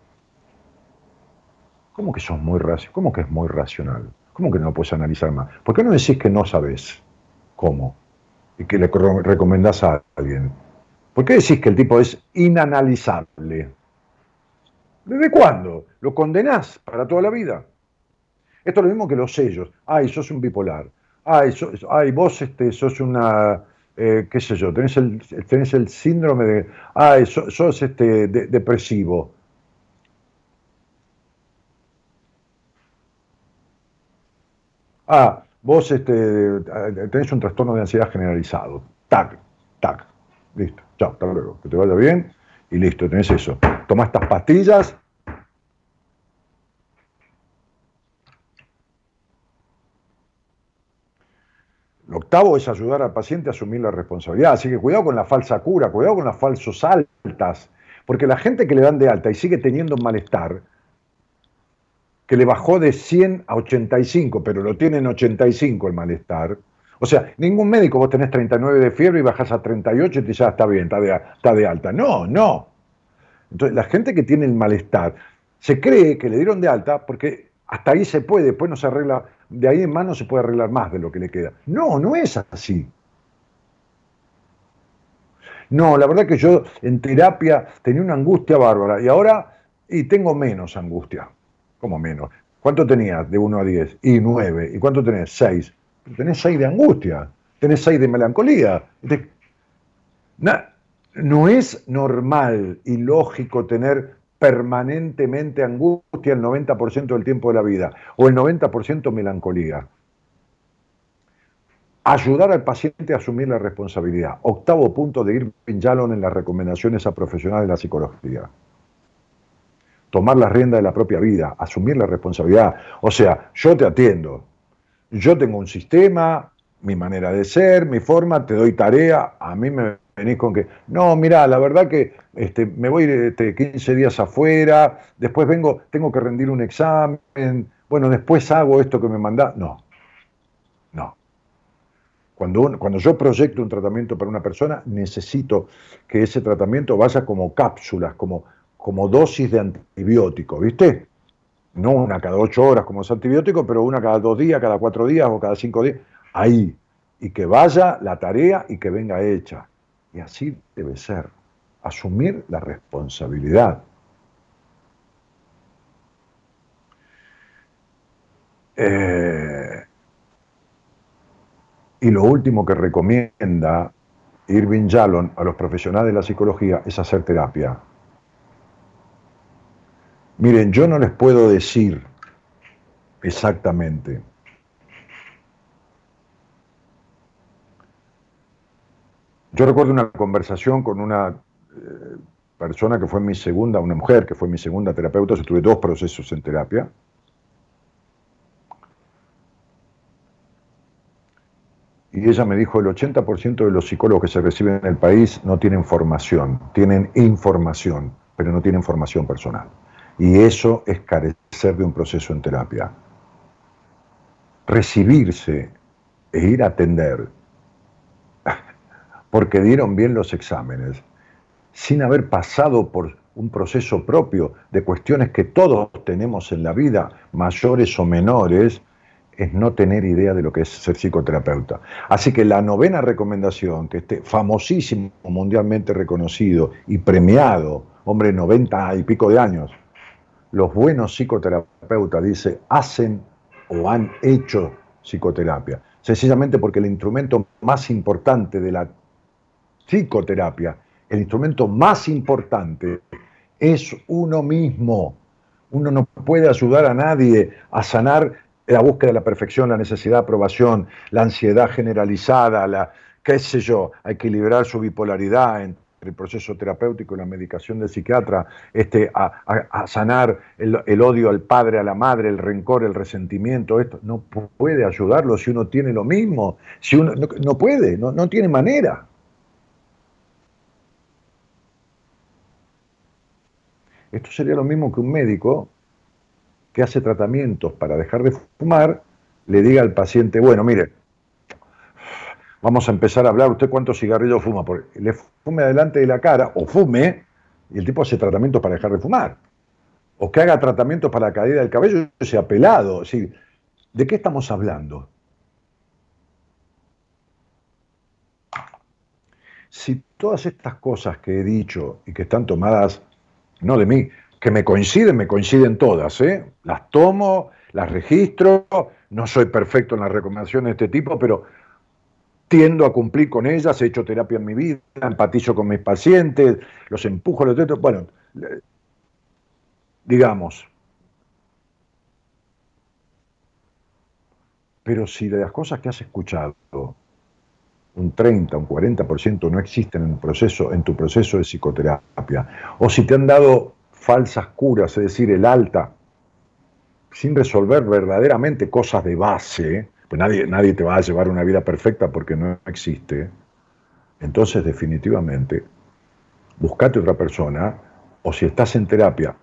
¿Cómo que sos muy racional? ¿Cómo que es muy racional? ¿Cómo que no lo puedes analizar más? ¿Por qué no decís que no sabes cómo? Y que le recomendás a alguien. ¿Por qué decís que el tipo es inanalizable? ¿Desde cuándo? ¿Lo condenás para toda la vida? Esto es lo mismo que los sellos. Ay, sos un bipolar. Ay, ay vos este, sos una, eh, qué sé yo, tenés el, tenés el síndrome de, ay, sos, este, depresivo. Ah, vos este, tenés un trastorno de ansiedad generalizado. Tac, tac. Listo. Chao, hasta luego. Que te vaya bien. Y listo, tenés eso. Toma estas pastillas Lo octavo es ayudar al paciente a asumir la responsabilidad. Así que cuidado con la falsa cura, cuidado con las falsos altas. Porque la gente que le dan de alta y sigue teniendo malestar, que le bajó de 100 a 85, pero lo tiene en 85 el malestar. O sea, ningún médico, vos tenés 39 de fiebre y bajás a 38 y te ya está bien, está de, está de alta. No, no. Entonces, la gente que tiene el malestar se cree que le dieron de alta porque hasta ahí se puede, después no se arregla de ahí en más no se puede arreglar más de lo que le queda. No, no es así. No, la verdad que yo en terapia tenía una angustia bárbara y ahora y tengo menos angustia. ¿Cómo menos? ¿Cuánto tenías de 1 a 10? Y 9. ¿Y cuánto tenés? 6. Tenés 6 de angustia, tenés 6 de melancolía. no es normal y lógico tener permanentemente angustia el 90% del tiempo de la vida o el 90% melancolía. Ayudar al paciente a asumir la responsabilidad. Octavo punto de Irving Yalom en las recomendaciones a profesionales de la psicología tomar la rienda de la propia vida, asumir la responsabilidad. O sea, yo te atiendo, yo tengo un sistema, mi manera de ser, mi forma, te doy tarea, a mí me venís con que, no, mira, la verdad que este, me voy este, 15 días afuera, después vengo, tengo que rendir un examen, bueno, después hago esto que me mandás. No, no. Cuando, cuando yo proyecto un tratamiento para una persona, necesito que ese tratamiento vaya como cápsulas, como como dosis de antibiótico, ¿viste? No una cada ocho horas como es antibiótico, pero una cada dos días, cada cuatro días o cada cinco días. Ahí. Y que vaya la tarea y que venga hecha. Y así debe ser. Asumir la responsabilidad. Eh, y lo último que recomienda Irving Yalom a los profesionales de la psicología es hacer terapia. Miren, yo no les puedo decir exactamente. Yo recuerdo una conversación con una eh, persona que fue mi segunda, una mujer que fue mi segunda terapeuta, yo tuve dos procesos en terapia. Y ella me dijo, el 80% de los psicólogos que se reciben en el país no tienen formación, tienen información, pero no tienen formación personal. Y eso es carecer de un proceso en terapia. Recibirse e ir a atender porque dieron bien los exámenes, sin haber pasado por un proceso propio de cuestiones que todos tenemos en la vida, mayores o menores, es no tener idea de lo que es ser psicoterapeuta. Así que la novena recomendación, que este famosísimo, mundialmente reconocido y premiado, hombre, 90 y pico de años, los buenos psicoterapeutas, dice, hacen o han hecho psicoterapia. Sencillamente porque el instrumento más importante de la psicoterapia, el instrumento más importante es uno mismo. Uno no puede ayudar a nadie a sanar la búsqueda de la perfección, la necesidad de aprobación, la ansiedad generalizada, la, qué sé yo, a equilibrar su bipolaridad, el proceso terapéutico y la medicación del psiquiatra, este, a, sanar el, odio al padre, a la madre, el rencor, el resentimiento, esto no puede ayudarlo si uno tiene lo mismo, si uno no, puede, no, no tiene manera. Esto sería lo mismo que un médico que hace tratamientos para dejar de fumar, le diga al paciente, bueno, mire, vamos a empezar a hablar, ¿usted cuántos cigarrillos fuma? Porque le fume adelante de la cara, o fume, y el tipo hace tratamiento para dejar de fumar. O que haga tratamientos para la caída del cabello y sea pelado. ¿De qué estamos hablando? Si todas estas cosas que he dicho y que están tomadas, no de mí, que me coinciden, me coinciden todas, ¿eh? las tomo, las registro, no soy perfecto en las recomendaciones de este tipo, pero tiendo a cumplir con ellas, he hecho terapia en mi vida, empatizo con mis pacientes, los empujo, los bueno, digamos. Pero si de las cosas que has escuchado, un 30, un 40% no existen en, proceso, en tu proceso de psicoterapia, o si te han dado falsas curas, es decir, el alta, sin resolver verdaderamente cosas de base, pues nadie, nadie te va a llevar una vida perfecta porque no existe. Entonces, definitivamente, buscate otra persona, o si estás en terapia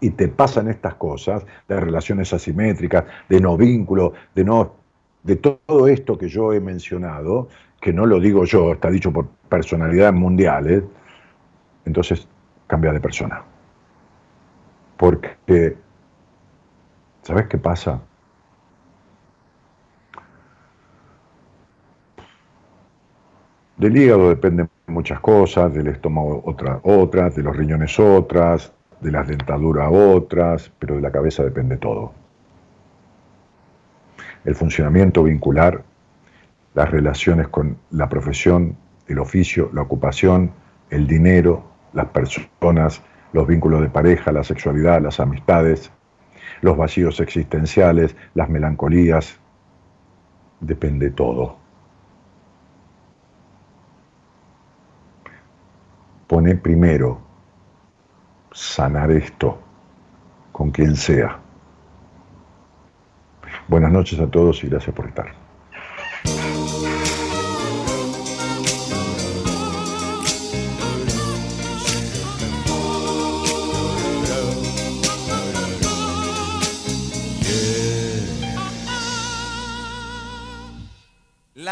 y te pasan estas cosas, de relaciones asimétricas, de no vínculo, de no de todo esto que yo he mencionado, que no lo digo yo, está dicho por personalidades mundiales, entonces cambia de persona. Porque, ¿sabes qué pasa? Del hígado dependen muchas cosas, del estómago otras, otras, de los riñones otras, de las dentaduras otras, pero de la cabeza depende todo. el funcionamiento vincular, las relaciones con la profesión, el oficio, la ocupación, el dinero, las personas, los vínculos de pareja, la sexualidad, las amistades, los vacíos existenciales, las melancolías, depende todo. Pone primero sanar esto con quien sea. Buenas noches a todos y gracias por estar.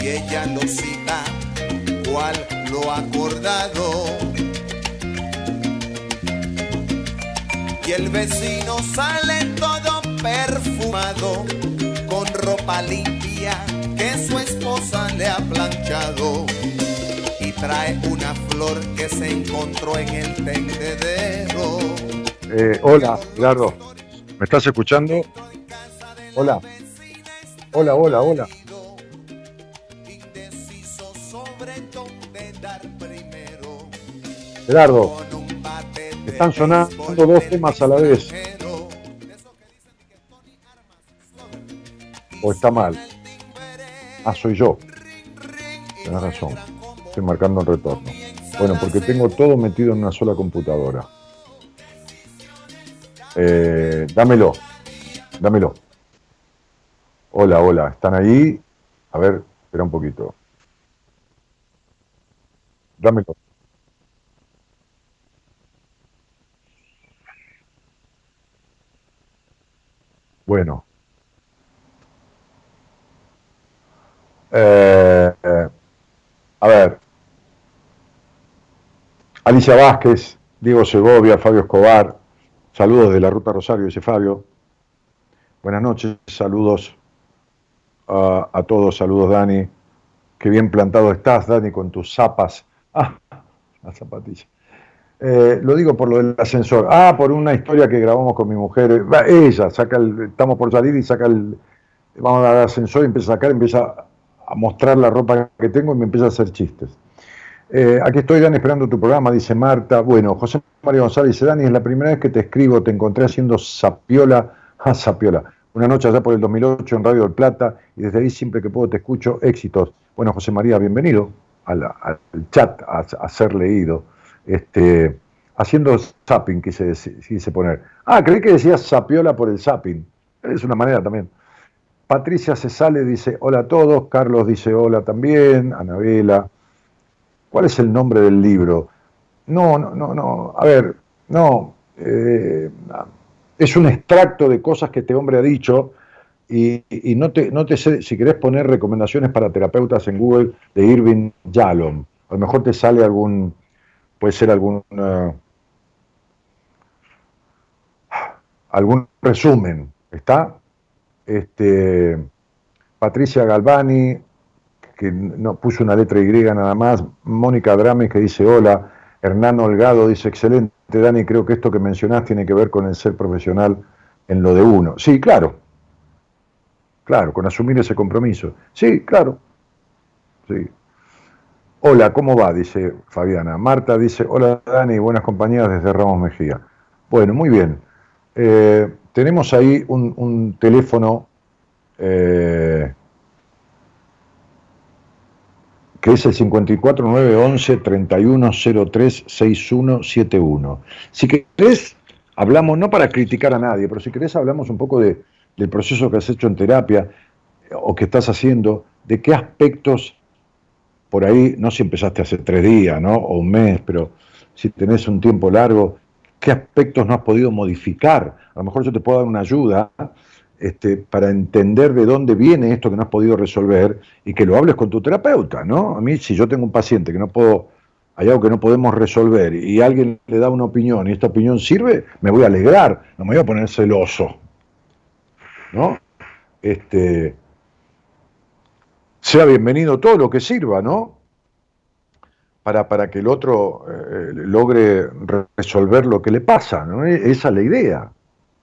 y ella lo cita cual lo acordado y el vecino sale todo perfumado con ropa limpia que su esposa le ha planchado y trae una flor que se encontró en el tendedero. Eh, hola, Gerardo. ¿Me estás escuchando? Hola. Hola, hola, hola. Gerardo, están sonando dos temas a la vez. ¿O está mal? Ah, soy yo. Tienes razón. Estoy marcando el retorno. Bueno, porque tengo todo metido en una sola computadora. Eh, dámelo. Dámelo. Hola, hola. ¿Están ahí? A ver, espera un poquito. Dámelo. Bueno. Eh, eh, a ver. Alicia Vázquez, Diego Segovia, Fabio Escobar. Saludos de la Ruta Rosario, dice Fabio. Buenas noches, saludos a, a todos, saludos Dani. Qué bien plantado estás, Dani, con tus zapas. Ah, las zapatillas. Eh, lo digo por lo del ascensor. Ah, por una historia que grabamos con mi mujer. Ella saca el, estamos por salir y saca el, vamos al ascensor y empieza a sacar, empieza a mostrar la ropa que tengo y me empieza a hacer chistes. Eh, aquí estoy, Dani, esperando tu programa, dice Marta. Bueno, José María González dice, Dani, es la primera vez que te escribo, te encontré haciendo sapiola, ah, sapiola. Una noche allá por el 2008 en Radio del Plata y desde ahí siempre que puedo te escucho, éxitos. Bueno, José María, bienvenido al, al chat, a, a, ser leído. Este, haciendo zapping, quise, poner. Ah, creí que decías sapiola por el zapping. Es una manera también. Patricia se sale, dice hola a todos. Carlos dice hola también. Anabela. ¿Cuál es el nombre del libro? No, no, no, no. A ver, no. Eh, es un extracto de cosas que este hombre ha dicho y, no, te, no te sé, si querés poner recomendaciones para terapeutas en Google de Irving Yalom, a lo mejor te sale algún, puede ser algún, algún resumen, ¿está? Este, Patricia Galvani, que no puso una letra Y nada más, Mónica Drames que dice hola, Hernán Holgado dice excelente, Dani, creo que esto que mencionás tiene que ver con el ser profesional en lo de uno. Sí, claro, claro, con asumir ese compromiso. Sí, claro, sí. Hola, ¿cómo va? Dice Fabiana. Marta dice, hola Dani, buenas compañías desde Ramos Mejía. Bueno, muy bien. Eh, tenemos ahí un, teléfono eh, que es el 54911-3103-6171. Si querés, hablamos, no para criticar a nadie, pero si querés hablamos un poco de, del proceso que has hecho en terapia o que estás haciendo, de qué aspectos por ahí, no si empezaste hace tres días, ¿no? O un mes, pero si tenés un tiempo largo, ¿qué aspectos no has podido modificar? A lo mejor yo te puedo dar una ayuda este, para entender de dónde viene esto que no has podido resolver y que lo hables con tu terapeuta, ¿no? A mí, si yo tengo un paciente que no puedo, hay algo que no podemos resolver y alguien le da una opinión y esta opinión sirve, me voy a alegrar, no me voy a poner celoso, ¿no? Este, sea bienvenido todo lo que sirva, ¿no? Para, para que el otro eh, logre resolver lo que le pasa, ¿no? E, esa es la idea,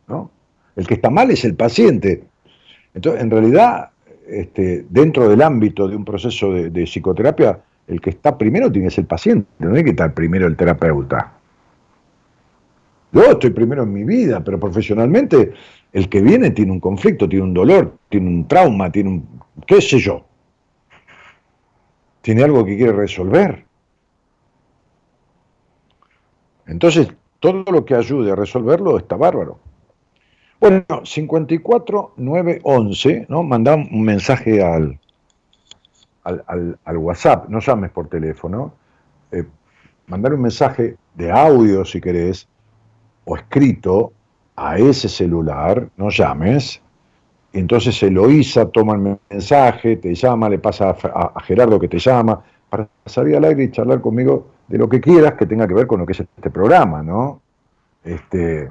¿no? El que está mal es el paciente. Entonces, en realidad, este, dentro del ámbito de un proceso de, de, psicoterapia, el que está primero tiene que ser el paciente, no hay que estar primero el terapeuta. Yo estoy primero en mi vida, pero profesionalmente el que viene tiene un conflicto, tiene un dolor, tiene un trauma, tiene un, qué sé yo, tiene algo que quiere resolver. Entonces, todo lo que ayude a resolverlo está bárbaro. Bueno, 54911, ¿no? Mandá un mensaje al, al, WhatsApp, no llames por teléfono, eh, mandar un mensaje de audio si querés, o escrito a ese celular, no llames, entonces Eloísa toma el mensaje, te llama, le pasa a, Gerardo que te llama, para salir al aire y charlar conmigo de lo que quieras que tenga que ver con lo que es este programa, ¿no? Este,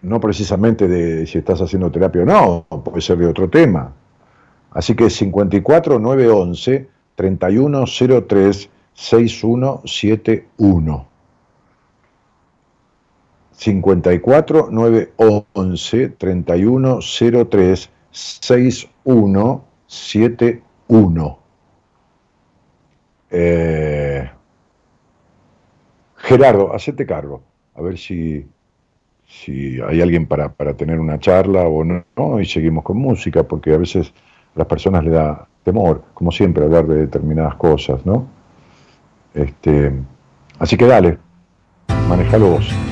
no precisamente de si estás haciendo terapia o no, puede ser de otro tema. Así que 54 911 3103 6171. 54 911 3103 6171. Eh, Gerardo, hacete cargo, a ver si, si hay alguien para, para tener una charla o no, y seguimos con música, porque a veces a las personas le da temor, como siempre, hablar de determinadas cosas, ¿no? Este, así que dale, manejalo vos.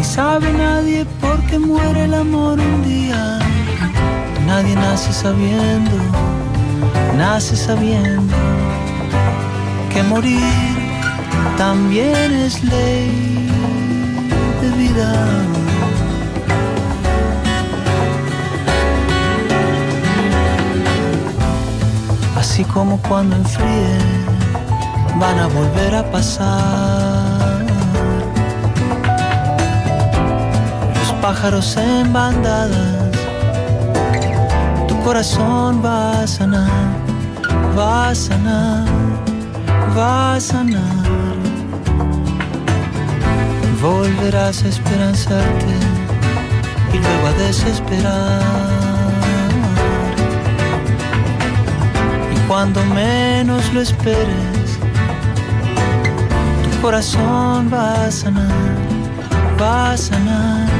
ni sabe nadie por qué muere el amor un día. Nadie nace sabiendo, nace sabiendo que morir también es ley de vida. Así como cuando enfríe van a volver a pasar. Pájaros en bandadas, tu corazón va a sanar, va a sanar, va a sanar. Volverás a esperanzarte y luego a desesperar. Y cuando menos lo esperes, corazón va a sanar, va a sanar,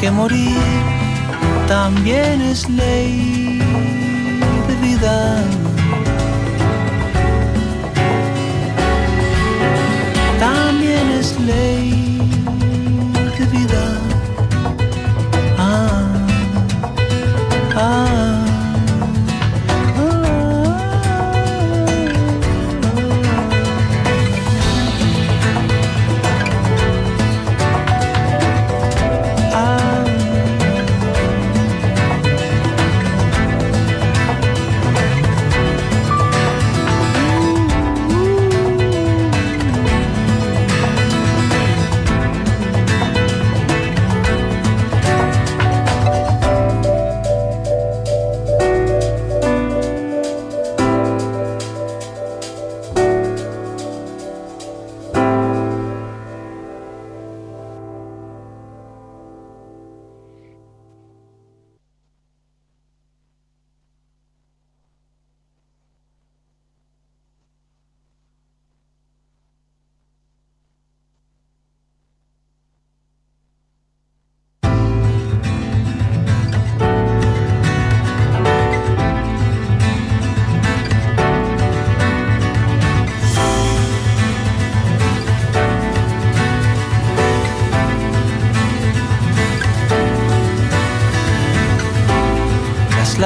que morir también es ley de vida. También es ley de vida. Ah, ah.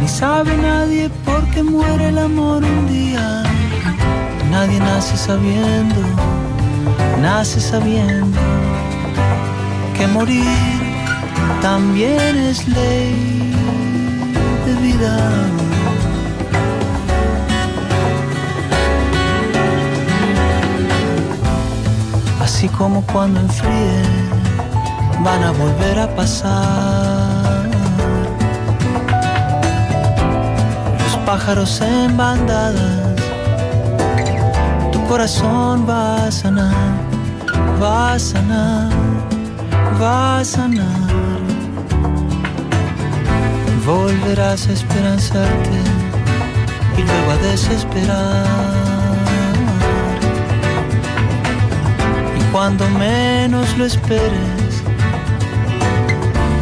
ni sabe nadie por qué muere el amor un día. Nadie nace sabiendo, nace sabiendo que morir también es ley de vida. Así como cuando enfríe van a volver a pasar pájaros en bandadas. Tu corazón va a sanar, va a sanar, va a sanar. Volverás a esperanzarte y luego a desesperar. Y cuando menos lo esperes,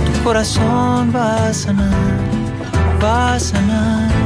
tu corazón va a sanar, va a sanar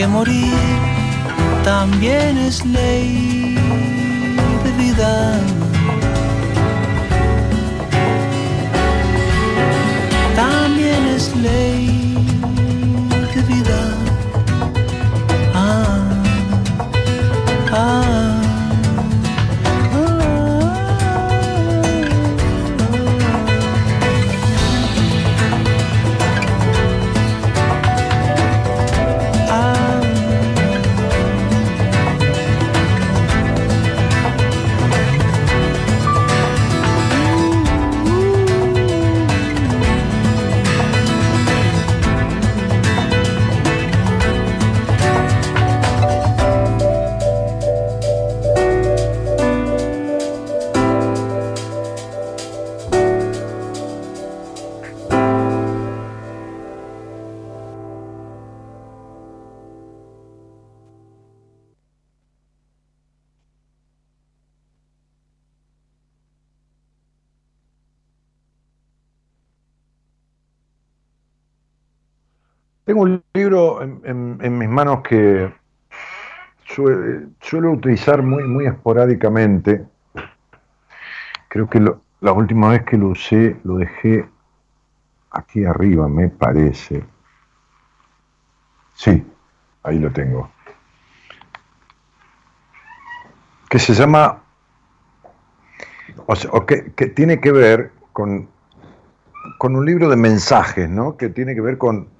que morir también es ley también es ley de vida. Ah, ah. Que suelo utilizar muy, muy esporádicamente. Creo que la última vez que lo usé lo dejé aquí arriba, me parece. Sí, ahí lo tengo. Que se llama, o, que, tiene que ver con, con un libro de mensajes, ¿no? Que tiene que ver con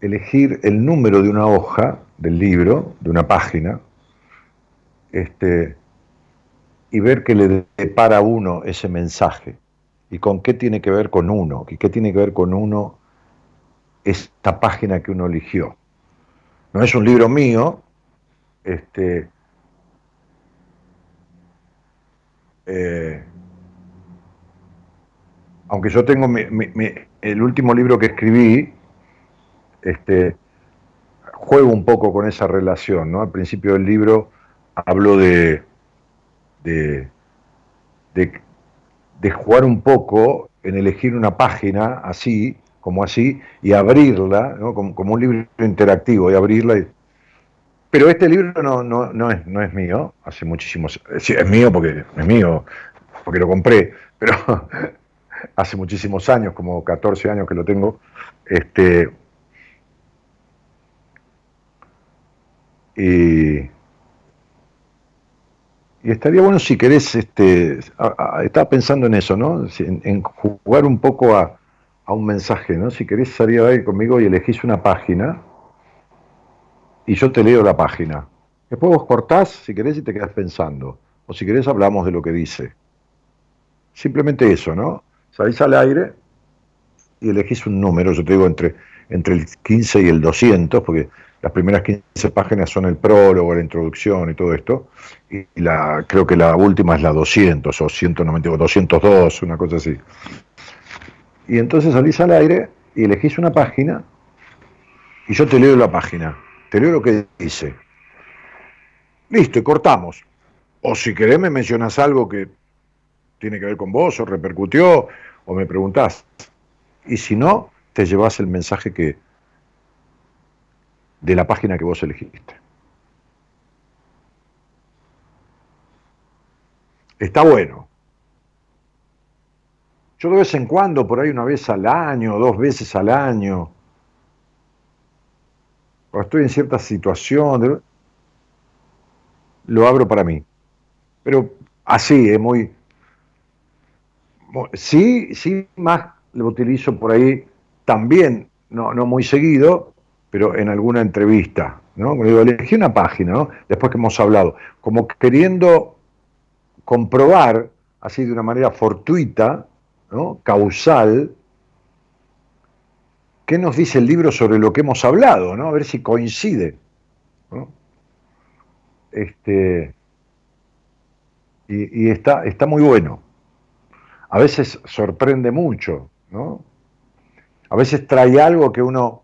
elegir el número de una hoja del libro, de una página, este, y ver qué le depara a uno ese mensaje y con qué tiene que ver con uno, y qué tiene que ver con uno esta página que uno eligió. No es un libro mío, este, eh, aunque yo tengo el último libro que escribí, este, juego un poco con esa relación. ¿no? Al principio del libro hablo de, de, jugar un poco en elegir una página así, como así, y abrirla, como, un libro interactivo, y abrirla. Pero este libro no, no, no, es, no es mío, hace muchísimos... Sí, es mío porque es mío, porque lo compré, pero hace muchísimos años, como 14 años que lo tengo, este, Y, estaría bueno si querés, este, estaba pensando en eso, ¿no? En, jugar un poco a, un mensaje, ¿no? Si querés salir ahí conmigo y elegís una página y yo te leo la página. Después vos cortás, si querés, y te quedás pensando. O si querés, hablamos de lo que dice. Simplemente eso, ¿no? Salís al aire y elegís un número, yo te digo entre, entre el 15 y el 200, porque las primeras 15 páginas son el prólogo, la introducción y todo esto, y la, creo que la última es la 200 o 192, 202, una cosa así. Y entonces salís al aire y elegís una página y yo te leo la página, te leo lo que dice. Listo, y cortamos. O si querés me mencionas algo que tiene que ver con vos o repercutió o me preguntás. Y si no, te llevas el mensaje que, de la página que vos elegiste. Está bueno. Yo de vez en cuando, por ahí una vez al año, dos veces al año, cuando estoy en cierta situación, lo abro para mí. Pero así, es muy... Sí, sí, más lo utilizo por ahí también, no, no muy seguido, pero en alguna entrevista, ¿no? Digo, elegí una página, ¿no? Después que hemos hablado, como queriendo comprobar, así de una manera fortuita, ¿no? causal, qué nos dice el libro sobre lo que hemos hablado, ¿no? a ver si coincide. Este, y, está, está muy bueno. A veces sorprende mucho, ¿no? A veces trae algo que uno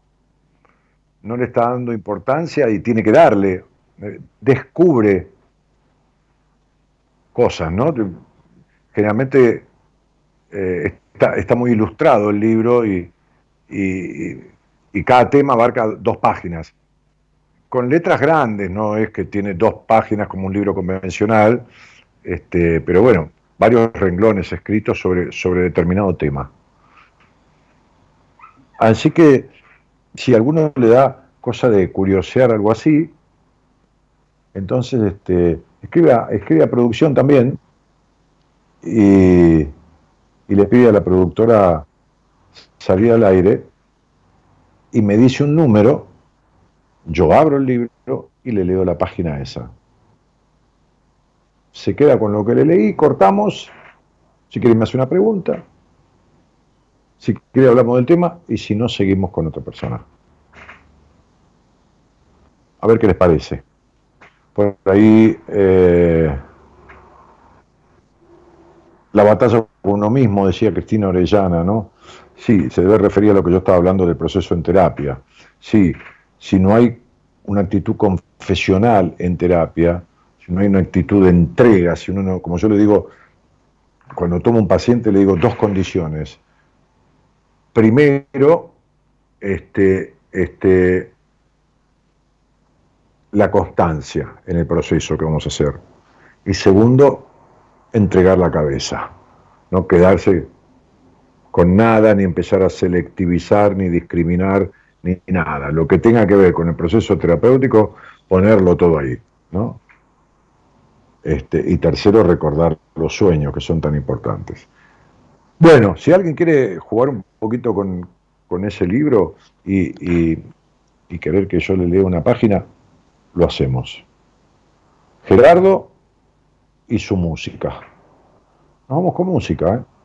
no le está dando importancia y tiene que darle. Eh, descubre cosas, ¿no? Generalmente eh, está, muy ilustrado el libro y, y, cada tema abarca dos páginas. Con letras grandes, no es que tiene dos páginas como un libro convencional, este, pero bueno, varios renglones escritos sobre, sobre determinado tema. Así que si alguno le da cosa de curiosear algo así, entonces este, escribe, a, escribe a producción también y, y le pide a la productora salir al aire y me dice un número, yo abro el libro y le leo la página esa. Se queda con lo que le leí, cortamos, si quiere me hace una pregunta, si quiere hablamos del tema y si no seguimos con otra persona. A ver qué les parece. Por ahí eh, la batalla con uno mismo, decía Cristina Orellana, ¿no? Sí, se debe referir a lo que yo estaba hablando del proceso en terapia. Sí, si no hay una actitud confesional en terapia, si no hay una actitud de entrega, si uno no, como yo le digo, cuando tomo un paciente le digo dos condiciones. Primero, este, este, la constancia en el proceso que vamos a hacer. Y segundo, entregar la cabeza, no quedarse con nada, ni empezar a selectivizar, ni discriminar, ni nada. Lo que tenga que ver con el proceso terapéutico, ponerlo todo ahí. ¿no? Este, y tercero, recordar los sueños que son tan importantes. Bueno, si alguien quiere jugar un poquito con, ese libro y, y querer que yo le lea una página, lo hacemos. Gerardo y su música. Nos vamos con música, ¿eh?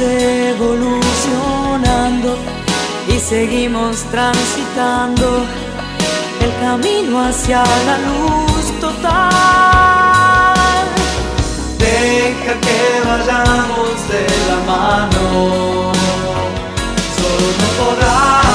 Evolucionando y seguimos transitando el camino hacia la luz total. Deja que vayamos de la mano, solo no podrás.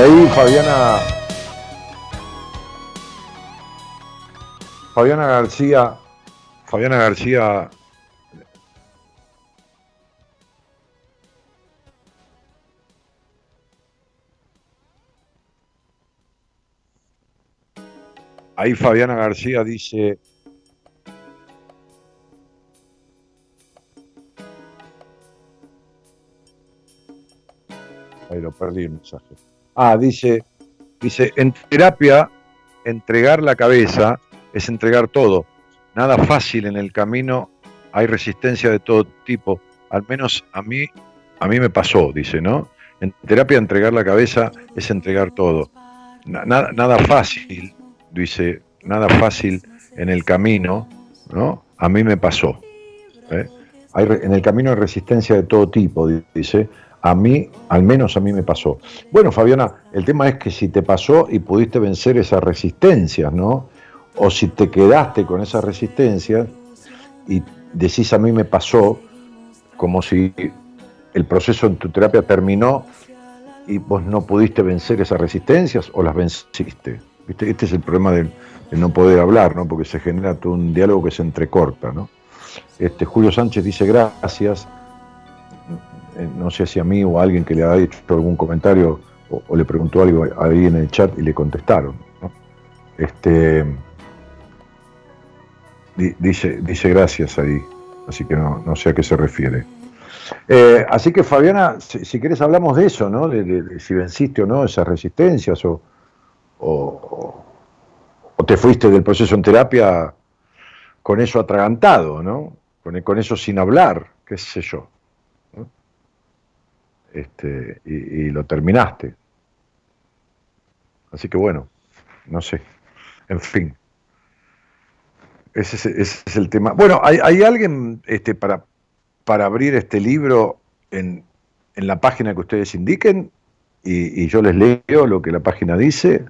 Ahí Fabiana. Fabiana García. Fabiana García. Ahí Fabiana García dice. Ahí lo perdí el mensaje. Ah, dice, dice, en terapia, entregar la cabeza es entregar todo. Nada fácil en el camino, hay resistencia de todo tipo. Al menos a mí, a mí me pasó, dice, ¿no? En terapia entregar la cabeza es entregar todo. Na- Nada, nada fácil, dice, nada fácil en el camino, ¿no? A mí me pasó. ¿eh? Hay en el camino hay resistencia de todo tipo, di- dice. A mí, al menos a mí me pasó. Bueno, Fabiana, el tema es que si te pasó y pudiste vencer esas resistencias, ¿no? O si te quedaste con esas resistencias y decís a mí me pasó, como si el proceso en tu terapia terminó y vos no pudiste vencer esas resistencias o las venciste. ¿Viste? Este es el problema de no poder hablar, ¿no? Porque se genera todo un diálogo que se entrecorta, ¿no? Este, Julio Sánchez dice gracias. Eh, No sé si a mí o a alguien que le ha hecho algún comentario o, le preguntó algo ahí en el chat y le contestaron. Este, di- dice, dice gracias ahí, así que no, no sé a qué se refiere. Eh, así que Fabiana, si, si querés hablamos de eso, ¿no? De si venciste o no esas resistencias o, o, o te fuiste del proceso en terapia con eso atragantado, ¿no? Con, con eso sin hablar, qué sé yo. Este, y, y lo terminaste. Así que bueno, no sé. En fin. Ese es, ese es el tema. Bueno, ¿hay, hay alguien este, para, para abrir este libro en, en la página que ustedes indiquen? Y, y yo les leo lo que la página dice.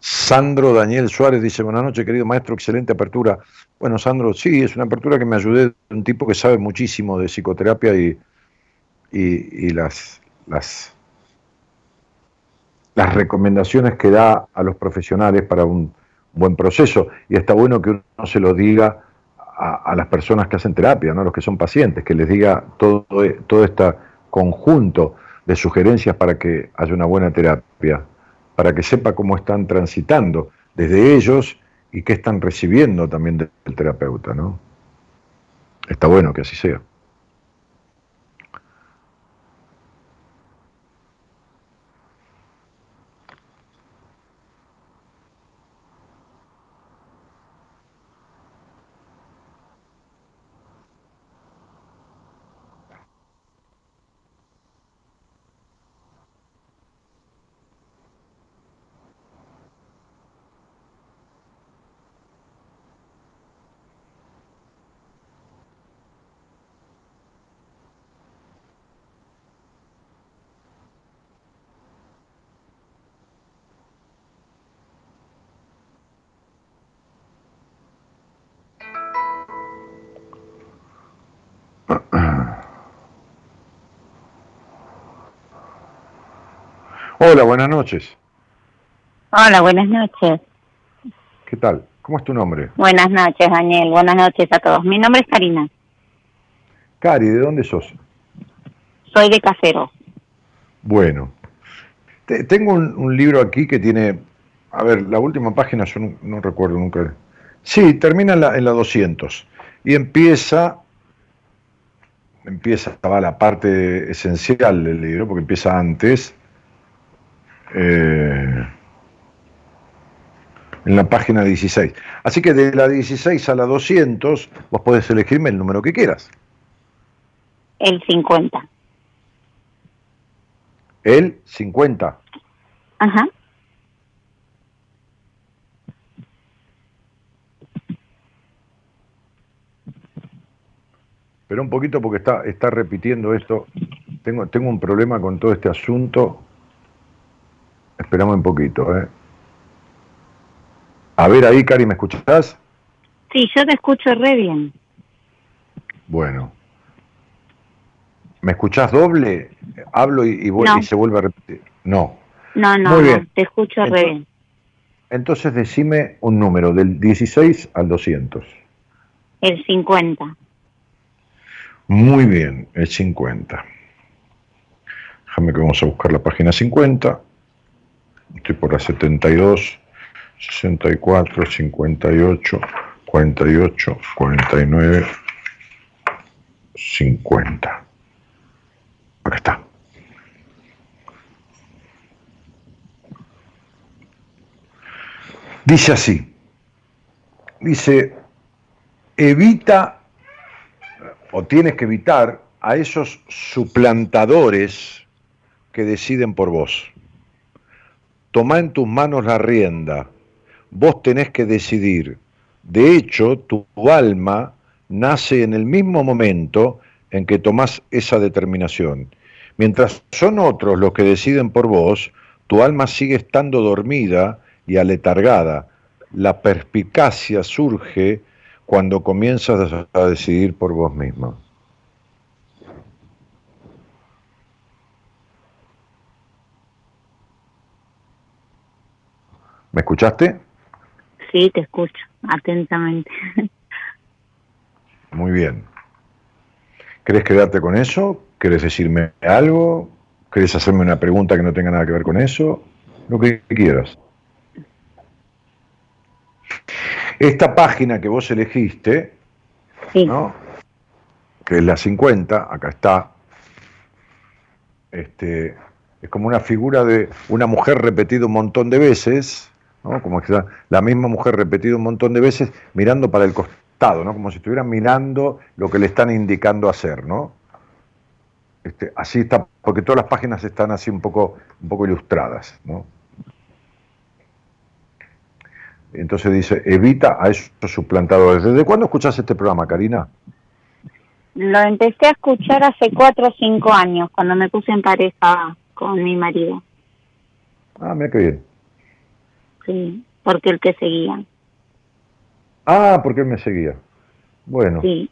Sandro Daniel Suárez dice, buenas noches querido maestro, excelente apertura. Bueno, Sandro, sí, es una apertura que me ayudé de un tipo que sabe muchísimo de psicoterapia y, y, las, las, recomendaciones que da a los profesionales para un buen proceso. Y está bueno que uno se lo diga a, a las personas que hacen terapia, ¿no? los que son pacientes, que les diga todo, todo este conjunto de sugerencias para que haya una buena terapia, para que sepa cómo están transitando desde ellos y qué están recibiendo también del terapeuta. ¿no? Está bueno que así sea. Hola, buenas noches. Hola, buenas noches. ¿Qué tal? ¿Cómo es tu nombre? Buenas noches, Daniel. Buenas noches a todos. Mi nombre es Karina. Cari, ¿de dónde sos? Soy de Casero. Bueno, te- tengo un, un libro aquí que tiene, a ver, la última página yo no, no recuerdo nunca. Sí, termina en la, en la 200 y empieza, empieza, va la parte esencial del libro, porque empieza antes, eh, en la página 16. Así que de la 16 a la 200 vos podés elegirme el número que quieras. El 50. El 50. Ajá. Pero un poquito porque está, está repitiendo esto. Tengo, tengo un problema con todo este asunto. Esperamos un poquito, ¿eh? A ver ahí, Cari, ¿me escuchás? Sí, yo te escucho re bien. Bueno. ¿Me escuchás doble? Hablo y, y, No. y se vuelve a repetir. No. No, no, Muy no, bien. te escucho re bien. Entonces decime un número, del 16 al 200. El 50. Muy bien, el 50. Déjame que vamos a buscar la página 50. Estoy por la 72, 64, 58, 48, 49, 50. Acá está. Dice así. Dice, evita o tienes que evitar a esos suplantadores que deciden por vos. Toma en tus manos la rienda. Vos tenés que decidir. De hecho, tu alma nace en el mismo momento en que tomás esa determinación. Mientras son otros los que deciden por vos, tu alma sigue estando dormida y aletargada. La perspicacia surge cuando comienzas a decidir por vos mismo. ¿Me escuchaste? Sí, te escucho atentamente. Muy bien. ¿Querés quedarte con eso? ¿Querés decirme algo? ¿Querés hacerme una pregunta que no tenga nada que ver con eso? Lo que quieras. Esta página que vos elegiste, Sí, ¿no? que es la 50, acá está, este, es como una figura de una mujer repetida un montón de veces, ¿no? como que la misma mujer repetida un montón de veces mirando para el costado, ¿no? como si estuvieran mirando lo que le están indicando hacer, ¿no? Este, así está, porque todas las páginas están así un poco, un poco ilustradas, ¿no? Entonces dice, evita a esos suplantadores. ¿Desde cuándo escuchás este programa, Karina? lo empecé a escuchar hace cuatro o cinco años, cuando me puse en pareja con mi marido. Ah, mira qué bien. Sí, porque el que seguía. Ah, porque él me seguía. Bueno, Sí,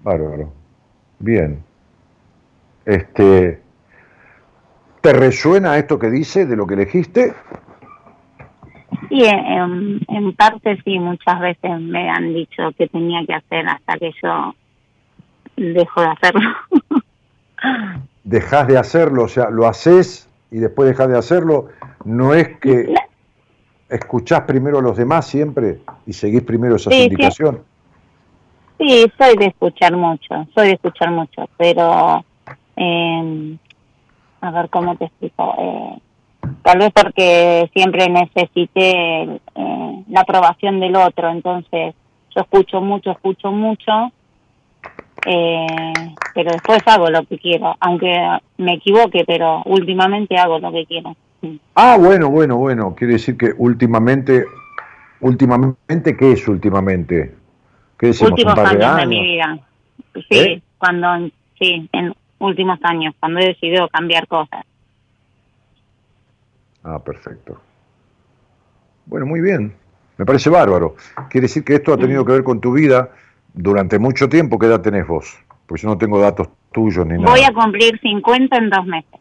bárbaro. Bien. Este, ¿Te resuena esto que dice de lo que elegiste? sí en, en parte sí, muchas veces me han dicho que tenía que hacer hasta que yo dejo de hacerlo. Dejás de hacerlo, o sea, lo haces y después dejás de hacerlo. No es que escuchás primero a los demás siempre y seguís primero esas Sí, indicaciones. Sí, soy de escuchar mucho, soy de escuchar mucho, pero eh, a ver cómo te explico. Eh, tal vez porque siempre necesité eh, la aprobación del otro, entonces yo escucho mucho, escucho mucho, eh, pero después hago lo que quiero, aunque me equivoque, pero últimamente hago lo que quiero. Ah, bueno, bueno, bueno. Quiere decir que últimamente, últimamente, ¿qué es últimamente? ¿Qué decimos? últimos ¿Un par años, de de mi vida. Sí, ¿Eh? cuando, sí, en últimos años, cuando he decidido cambiar cosas. Ah, perfecto. Bueno, muy bien. Me parece bárbaro. Quiere decir que esto ha tenido que ver con tu vida durante mucho tiempo. ¿Qué edad tenés vos? Porque yo no tengo datos tuyos ni nada. Voy a cumplir 50 en dos meses.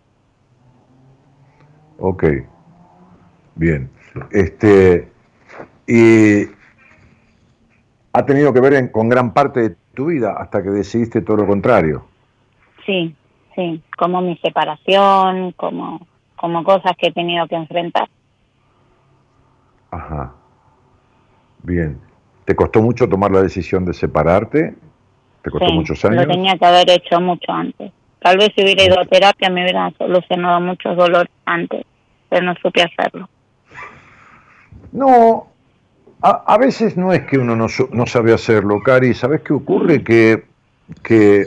Ok. Bien. Este, y ha tenido que ver con gran parte de tu vida hasta que decidiste todo lo contrario. Sí, sí, como mi separación, como, como cosas que he tenido que enfrentar. Ajá. Bien. ¿Te costó mucho tomar la decisión de separarte? ¿Te costó muchos años? Lo tenía que haber hecho mucho antes. Tal vez si hubiera ido a terapia me hubiera solucionado muchos dolores antes, pero no supe hacerlo. No, a, veces no es que uno no, no, sabe hacerlo, Cari. ¿Sabes qué ocurre? Que, que,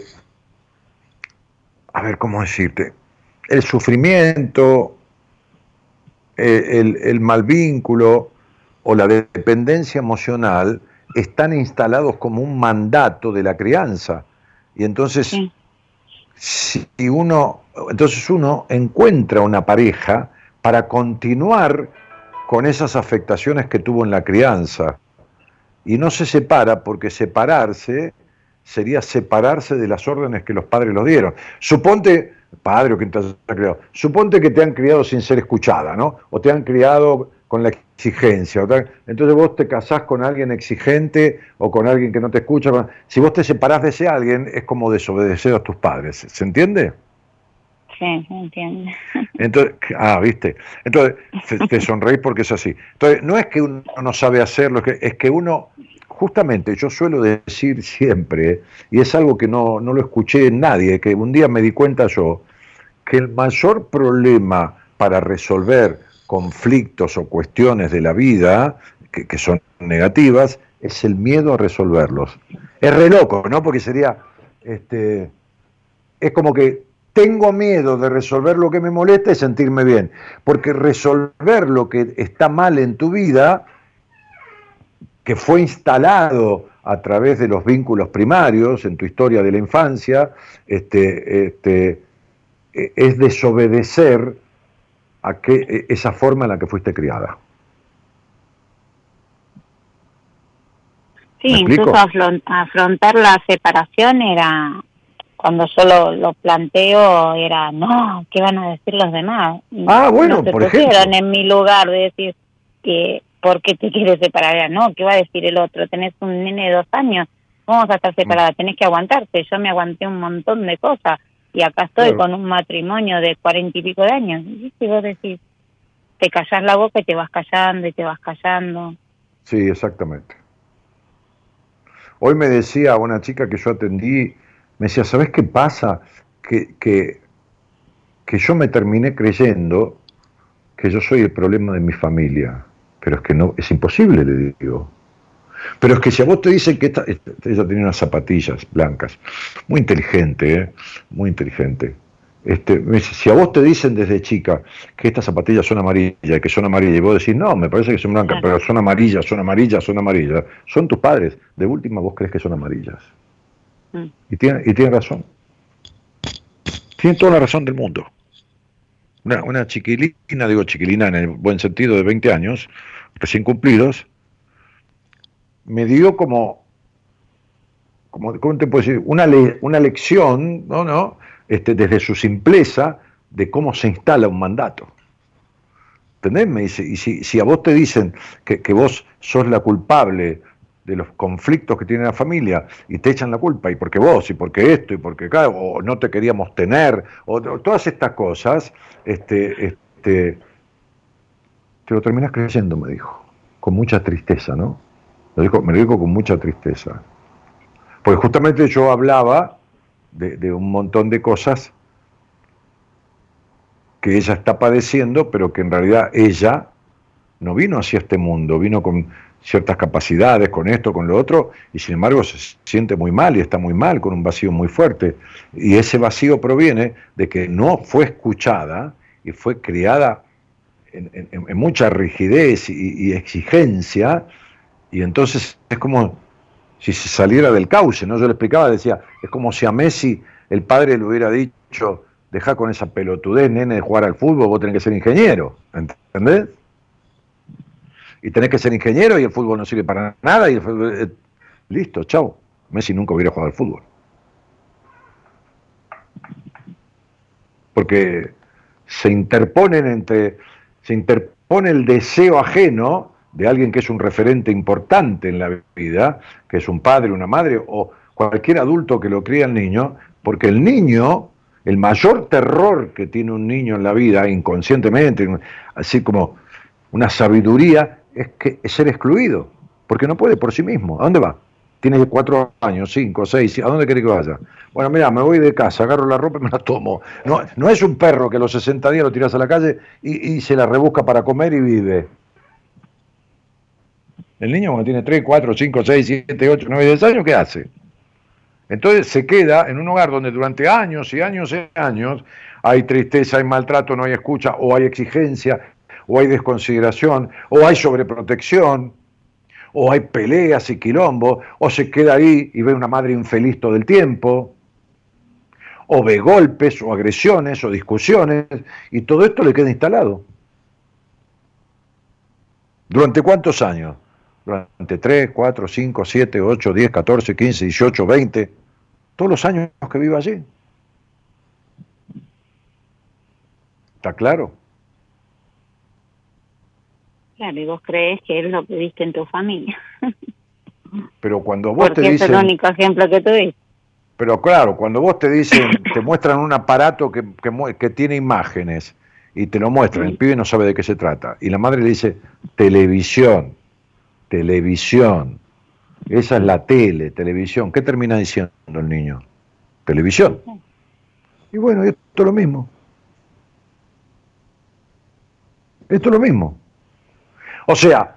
a ver, ¿cómo decirte? El sufrimiento, eh, el, el mal vínculo o la dependencia emocional están instalados como un mandato de la crianza. Y entonces, si uno, entonces uno encuentra una pareja para continuar con esas afectaciones que tuvo en la crianza. Y no se separa porque separarse sería separarse de las órdenes que los padres los dieron. Suponte, padre o quien te criado, suponte que te han criado sin ser escuchada, ¿no? O te han criado con la exigencia. Entonces vos te casás con alguien exigente o con alguien que no te escucha. Si vos te separás de ese alguien, es como desobedecer a tus padres. ¿Se entiende? Sí, entiende. Entonces, ah, viste. Entonces, te, sonreís porque es así. Entonces, no es que uno no sabe hacerlo, es que uno, justamente, yo suelo decir siempre, y es algo que no, no lo escuché en nadie, que un día me di cuenta yo, que el mayor problema para resolver conflictos o cuestiones de la vida que, que, son negativas es el miedo a resolverlos. Es re loco, ¿no? Porque sería, este, es como que tengo miedo de resolver lo que me molesta y sentirme bien, porque resolver lo que está mal en tu vida, que fue instalado a través de los vínculos primarios en tu historia de la infancia, este, este, e, es desobedecer a que, esa forma en la que fuiste criada. Sí, incluso afrontar la separación era cuando yo lo, planteo era, no, ¿qué van a decir los demás? Ah, bueno, no por ejemplo. en mi lugar de decir que, ¿por qué te quieres separar? No, ¿qué va a decir el otro? Tenés un nene de dos años, vamos a estar separadas, tenés que aguantarte. Yo me aguanté un montón de cosas y acá estoy con un matrimonio de cuarenta y pico de años. Y si vos decís, te callás la boca y te vas callando y te vas callando. Sí, exactamente. Hoy me decía una chica que yo atendí, me decía, ¿sabes qué pasa? Que, que, yo me terminé creyendo que yo soy el problema de mi familia. Pero es que no, es imposible, le digo. Pero es que si a vos te dicen que esta, ella tenía unas zapatillas blancas, muy inteligente, ¿eh? muy inteligente. Este, si a vos te dicen desde chica que estas zapatillas son amarillas y que son amarillas, y vos decís, no, me parece que son blancas, pero son amarillas, son amarillas, son amarillas, son tus padres. De última, vos crees que son amarillas. Mm. Y, tiene, y tiene razón. Tiene toda la razón del mundo. Una, una chiquilina, digo chiquilina en el buen sentido, de 20 años, recién cumplidos, me dio como, como ¿cómo te puedo decir? Una, una lección, ¿no? ¿no? Este, desde su simpleza, de cómo se instala un mandato. ¿Entendés? Y si, si a vos te dicen que, que, vos sos la culpable de los conflictos que tiene la familia y te echan la culpa, y porque vos, y porque esto, y porque claro, o no te queríamos tener, o, todas estas cosas, este, este, te lo terminas creyendo, me dijo, con mucha tristeza, ¿no? Me dijo, me lo dijo con mucha tristeza. Porque justamente yo hablaba de, de un montón de cosas que ella está padeciendo, pero que en realidad ella no vino hacia este mundo, vino con ciertas capacidades, con esto, con lo otro, y sin embargo se siente muy mal y está muy mal, con un vacío muy fuerte. Y ese vacío proviene de que no fue escuchada y fue criada en, mucha rigidez y, exigencia, y entonces es como si se saliera del cauce, ¿no? Yo le explicaba, decía, es como si a Messi el padre le hubiera dicho, deja con esa pelotudez, nene, de jugar al fútbol, vos tenés que ser ingeniero, ¿entendés? y tenés que ser ingeniero y el fútbol no sirve para nada y eh, listo, chao. Messi nunca hubiera jugado al fútbol. Porque se interponen entre, se interpone el deseo ajeno de alguien que es un referente importante en la vida, que es un padre, una madre o cualquier adulto que lo cría al niño, porque el niño, el mayor terror que tiene un niño en la vida, inconscientemente, así como una sabiduría, es que es ser excluido, porque no puede por sí mismo. ¿A dónde va? Tienes cuatro años, cinco, seis, ¿a dónde quiere que vaya? Bueno, mira, me voy de casa, agarro la ropa y me la tomo. No, no es un perro que a los 60 días lo tiras a la calle y, y se la rebusca para comer y vive. El niño cuando tiene 3, 4, 5, 6, 7, 8, 9, 10 años, ¿qué hace? Entonces se queda en un hogar donde durante años y años y años hay tristeza, hay maltrato, no hay escucha, o hay exigencia, o hay desconsideración, o hay sobreprotección, o hay peleas y quilombo, o se queda ahí y ve una madre infeliz todo el tiempo, o ve golpes, o agresiones, o discusiones, y todo esto le queda instalado. ¿Durante cuántos años? Durante 3, 4, 5, 7, 8, 10, 14, 15, 18, 20, todos los años que vive allí. ¿Está claro? Claro, y vos crees que es lo que viste en tu familia. Pero cuando vos Porque te es dicen... el único ejemplo que tuviste. Pero claro, cuando vos te dicen, te muestran un aparato que, que, mu- que tiene imágenes y te lo muestran, el pibe no sabe de qué se trata. Y la madre le dice, televisión, televisión. Esa es la tele, televisión. ¿Qué termina diciendo el niño? Televisión. Y bueno, esto es lo mismo. Esto es lo mismo. O sea,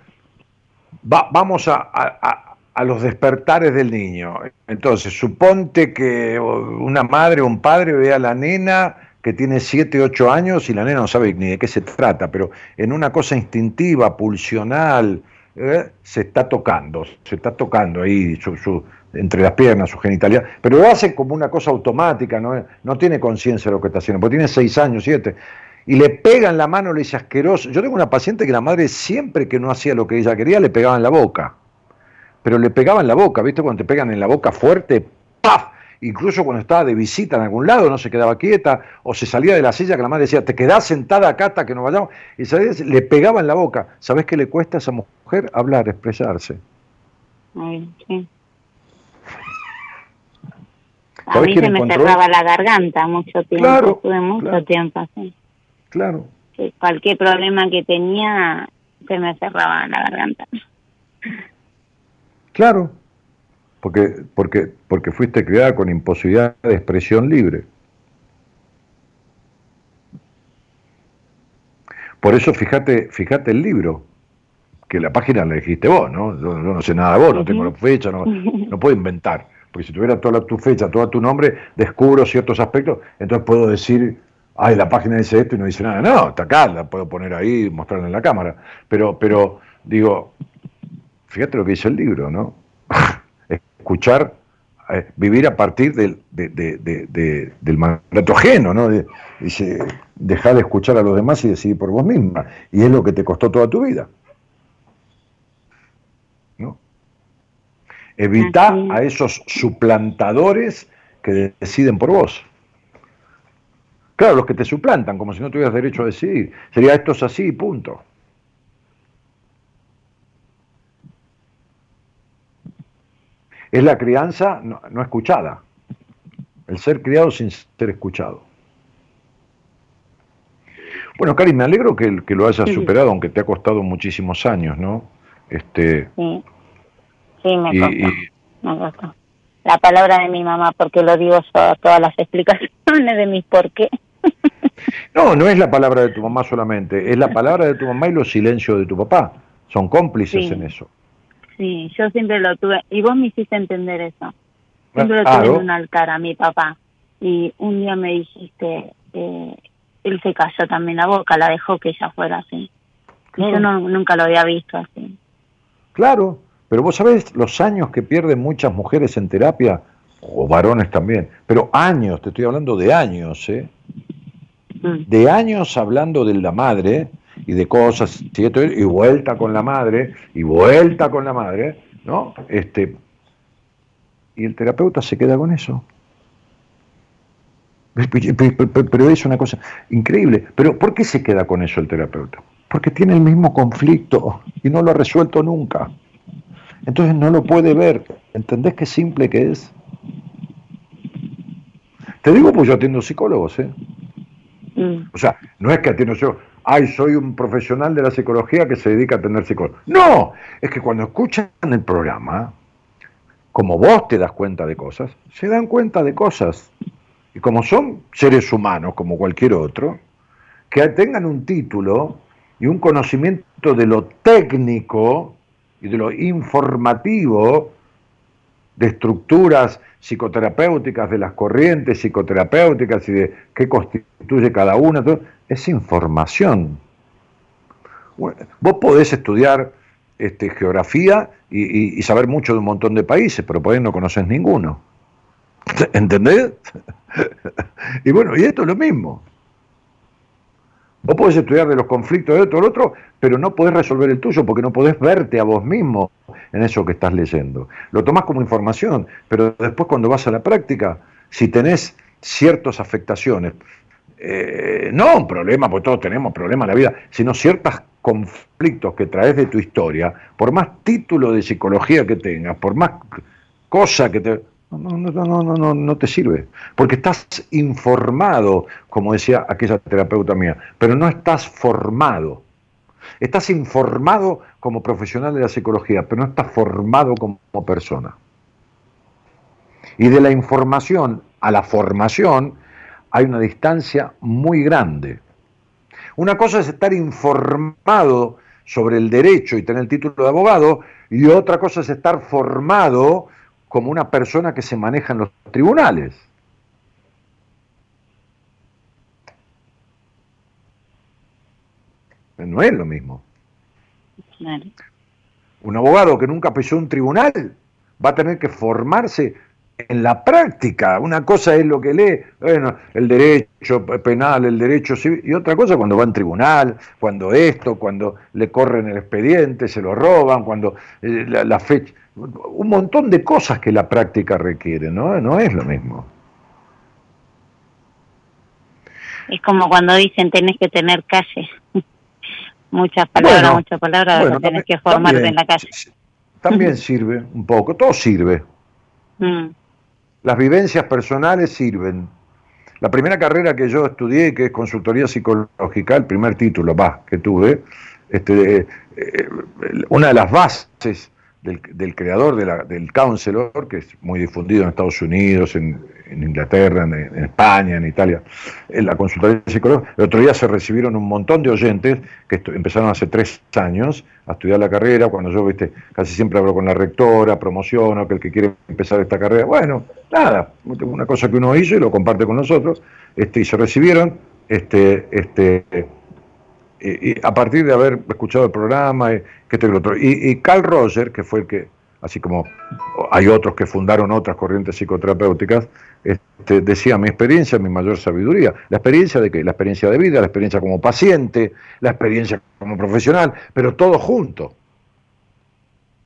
va- vamos a, a- a- los despertares del niño. Entonces, suponte que una madre o un padre ve a la nena que tiene 7, 8 años y la nena no sabe ni de qué se trata, pero en una cosa instintiva, pulsional, ¿eh? se está tocando, se está tocando ahí su, entre las piernas, su genitalidad, pero lo hace como una cosa automática, no, no tiene conciencia de lo que está haciendo, porque tiene 6 años, 7, y le pega en la mano, le dice asqueroso. Yo tengo una paciente que la madre siempre que no hacía lo que ella quería, le pegaba en la boca pero le pegaba en la boca, ¿viste? Cuando te pegan en la boca fuerte, ¡paf! Incluso cuando estaba de visita en algún lado, no se quedaba quieta, o se salía de la silla, que la madre decía, te quedás sentada acá hasta que nos vayamos, y ¿sabés? le pegaba en la boca. ¿Sabés qué le cuesta a esa mujer? Hablar, expresarse. Ay, sí. A ¿Sabés mí se me encontró? cerraba la garganta mucho tiempo. Claro, Estuve mucho claro. tiempo así. Claro. Que cualquier problema que tenía se me cerraba la garganta. Claro. Porque, porque, porque fuiste criada con imposibilidad de expresión libre. Por eso fíjate, fíjate el libro, que la página la elegiste vos, ¿no? Yo, yo no sé nada de vos, no tengo la fecha, no, no puedo inventar. Porque si tuviera toda la- tu fecha, todo tu nombre, descubro ciertos aspectos, entonces puedo decir, ay, la página dice esto y no dice nada. No, está acá, la puedo poner ahí y mostrarla en la cámara. Pero, pero digo, fíjate lo que dice el libro, ¿no? Escuchar, eh, vivir a partir del, de- de- de- de- del mandato ajeno, ¿no? De- dice, dejar de escuchar a los demás y decidir por vos misma. Y es lo que te costó toda tu vida. Evita Así a esos suplantadores que deciden por vos. Claro, los que te suplantan, como si no tuvieras derecho a decidir. Sería esto es así, punto. Es la crianza no, no escuchada. El ser criado sin ser escuchado. Bueno, Cari, me alegro que, que lo hayas Sí. superado, aunque te ha costado muchísimos años, ¿no? Este, Sí, sí me costó. y- me costó. La palabra de mi mamá, porque lo digo yo, todas las explicaciones de mis por qué. no, no es la palabra de tu mamá solamente, es la palabra de tu mamá y los silencios de tu papá. Son cómplices Sí. en eso. Sí, yo siempre lo tuve, y vos me hiciste entender eso. Siempre lo Claro. tuve en un altar a mi papá. Y un día me dijiste, eh, él se cayó también la boca, la dejó que ella fuera así. Claro. yo no, nunca lo había visto así. Claro, pero vos sabés los años que pierden muchas mujeres en terapia, o varones también, pero años, te estoy hablando de años, ¿eh? Mm. de años hablando de la madre y de cosas, y, vuelta con la madre, y vuelta con la madre, ¿no? Este, y el terapeuta se queda con eso. Pero es una cosa increíble. Pero ¿por qué se queda con eso el terapeuta? Porque tiene el mismo conflicto y no lo ha resuelto nunca. Entonces no lo puede ver. ¿Entendés qué simple que es? Te digo, pues yo atiendo psicólogos, ¿eh? Mm. O sea, no es que atiendo yo, ay, soy un profesional de la psicología que se dedica a atender psicólogos. No, es que cuando escuchan el programa, como vos te das cuenta de cosas, se dan cuenta de cosas. Y como son seres humanos, como cualquier otro, que tengan un título y un conocimiento de lo técnico y de lo informativo, de estructuras psicoterapéuticas, de las corrientes psicoterapéuticas y de qué constituye cada una, es información. vos podés estudiar este, geografía y, saber mucho de un montón de países, pero por ahí no conoces ninguno. ¿Entendés? y bueno, y esto es lo mismo. Vos podés estudiar de los conflictos de otro al otro, pero no podés resolver el tuyo porque no podés verte a vos mismo en eso que estás leyendo. Lo tomás como información, pero después cuando vas a la práctica, si tenés ciertas afectaciones, eh, no un problema, porque todos tenemos problemas en la vida, sino ciertos conflictos que traes de tu historia, por más título de psicología que tengas, por más cosa que te no, no, no, no, no, te sirve. Porque estás informado, como decía aquella terapeuta mía, pero no estás formado. Estás informado como profesional de la psicología, pero no estás formado como persona. Y de la información a la formación hay una distancia muy grande. Una cosa es estar informado sobre el derecho y tener el título de abogado, y otra cosa es estar formado como una persona que se maneja en los tribunales. No es lo mismo. Un abogado que nunca pisó un tribunal va a tener que formarse en la práctica. Una cosa es lo que lee, bueno, el derecho penal, el derecho civil, y otra cosa cuando va en tribunal, cuando esto, cuando le corren el expediente, se lo roban, cuando eh, la fecha un montón de cosas que la práctica requiere, ¿no? No es lo mismo. Es como cuando dicen tenés que tener calle. muchas palabras, muchas palabras, tenés que formarte en la calle. También sirve un poco, todo sirve. Mm. Las vivencias personales sirven. La primera carrera que yo estudié, que es consultoría psicológica, el primer título va, que tuve, este, eh, eh, una de las bases del, creador del counselor, que es muy difundido en Estados Unidos, en, Inglaterra, en, España, en Italia, la consultoría psicológica. El otro día se recibieron un montón de oyentes que empezaron hace tres años a estudiar la carrera, cuando yo, viste, casi siempre hablo con la rectora, promociono, que el que quiere empezar esta carrera, bueno, nada, una cosa que uno hizo y lo comparte con nosotros, este, y se recibieron, este, este, y, a partir de haber escuchado el programa, y, que otro. Y, Carl Roger, que fue el que, así como hay otros que fundaron otras corrientes psicoterapéuticas, este, decía mi experiencia, mi mayor sabiduría. La experiencia de qué? La experiencia de vida, la experiencia como paciente, la experiencia como profesional, pero todo junto.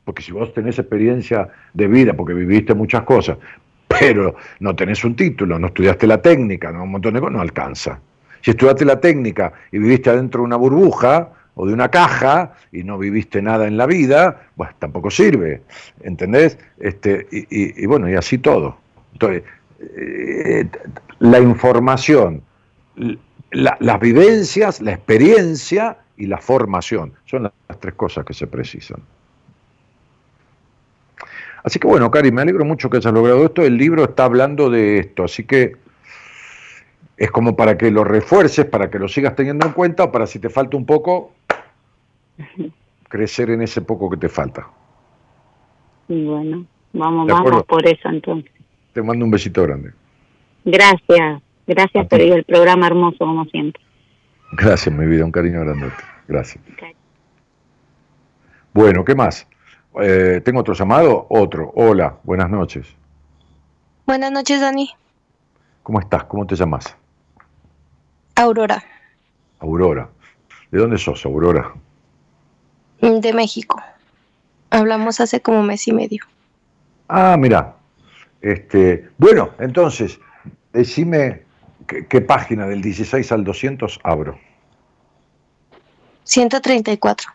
Porque si vos tenés experiencia de vida, porque viviste muchas cosas, pero no tenés un título, no estudiaste la técnica, no un montón de cosas, no alcanza. Si estudiaste la técnica y viviste adentro de una burbuja o de una caja y no viviste nada en la vida, pues tampoco sirve, ¿entendés? Este, y, bueno, y así todo. Entonces, eh, la información, las vivencias, la experiencia y la formación son las tres cosas que se precisan. Así que bueno, Cari, me alegro mucho que hayas logrado esto. El libro está hablando de esto, así que es como para que lo refuerces, para que lo sigas teniendo en cuenta o para si te falta un poco, crecer en ese poco que te falta. Bueno, vamos, vamos por eso entonces. Te mando un besito grande. Gracias, gracias por el programa hermoso como siempre. Gracias, mi vida, un cariño grandote. Gracias. Bueno, ¿qué más? Eh, ¿Tengo otro llamado? Otro. Hola, buenas noches. Buenas noches, Dani. ¿Cómo estás? ¿Cómo te llamas? Aurora. Aurora. ¿De dónde sos, Aurora? De México. Hablamos hace como un mes y medio. Ah, mira. Este, bueno, entonces, decime ¿Qué, qué página del 16 al 200 abro? 134.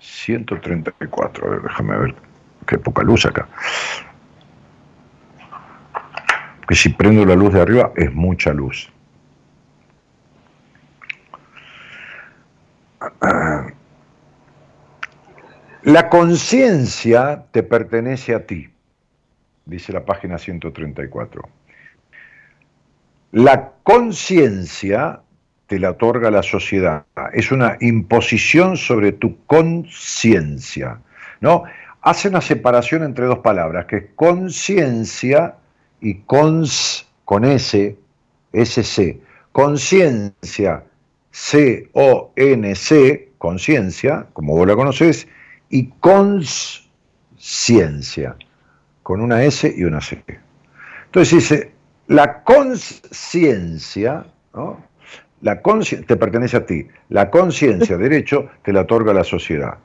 134, a ver, déjame ver. Qué poca luz acá. Que si prendo la luz de arriba es mucha luz. La conciencia te pertenece a ti, dice la página 134. La conciencia te la otorga la sociedad, es una imposición sobre tu conciencia, ¿no? Hace una separación entre dos palabras, que es conciencia y cons con S, SC. Conciencia, C-O-N-C, conciencia, como vos la conocés, y conciencia, con una S y una C. Entonces dice, la conciencia, te pertenece a ti, la conciencia, derecho, te la otorga la sociedad.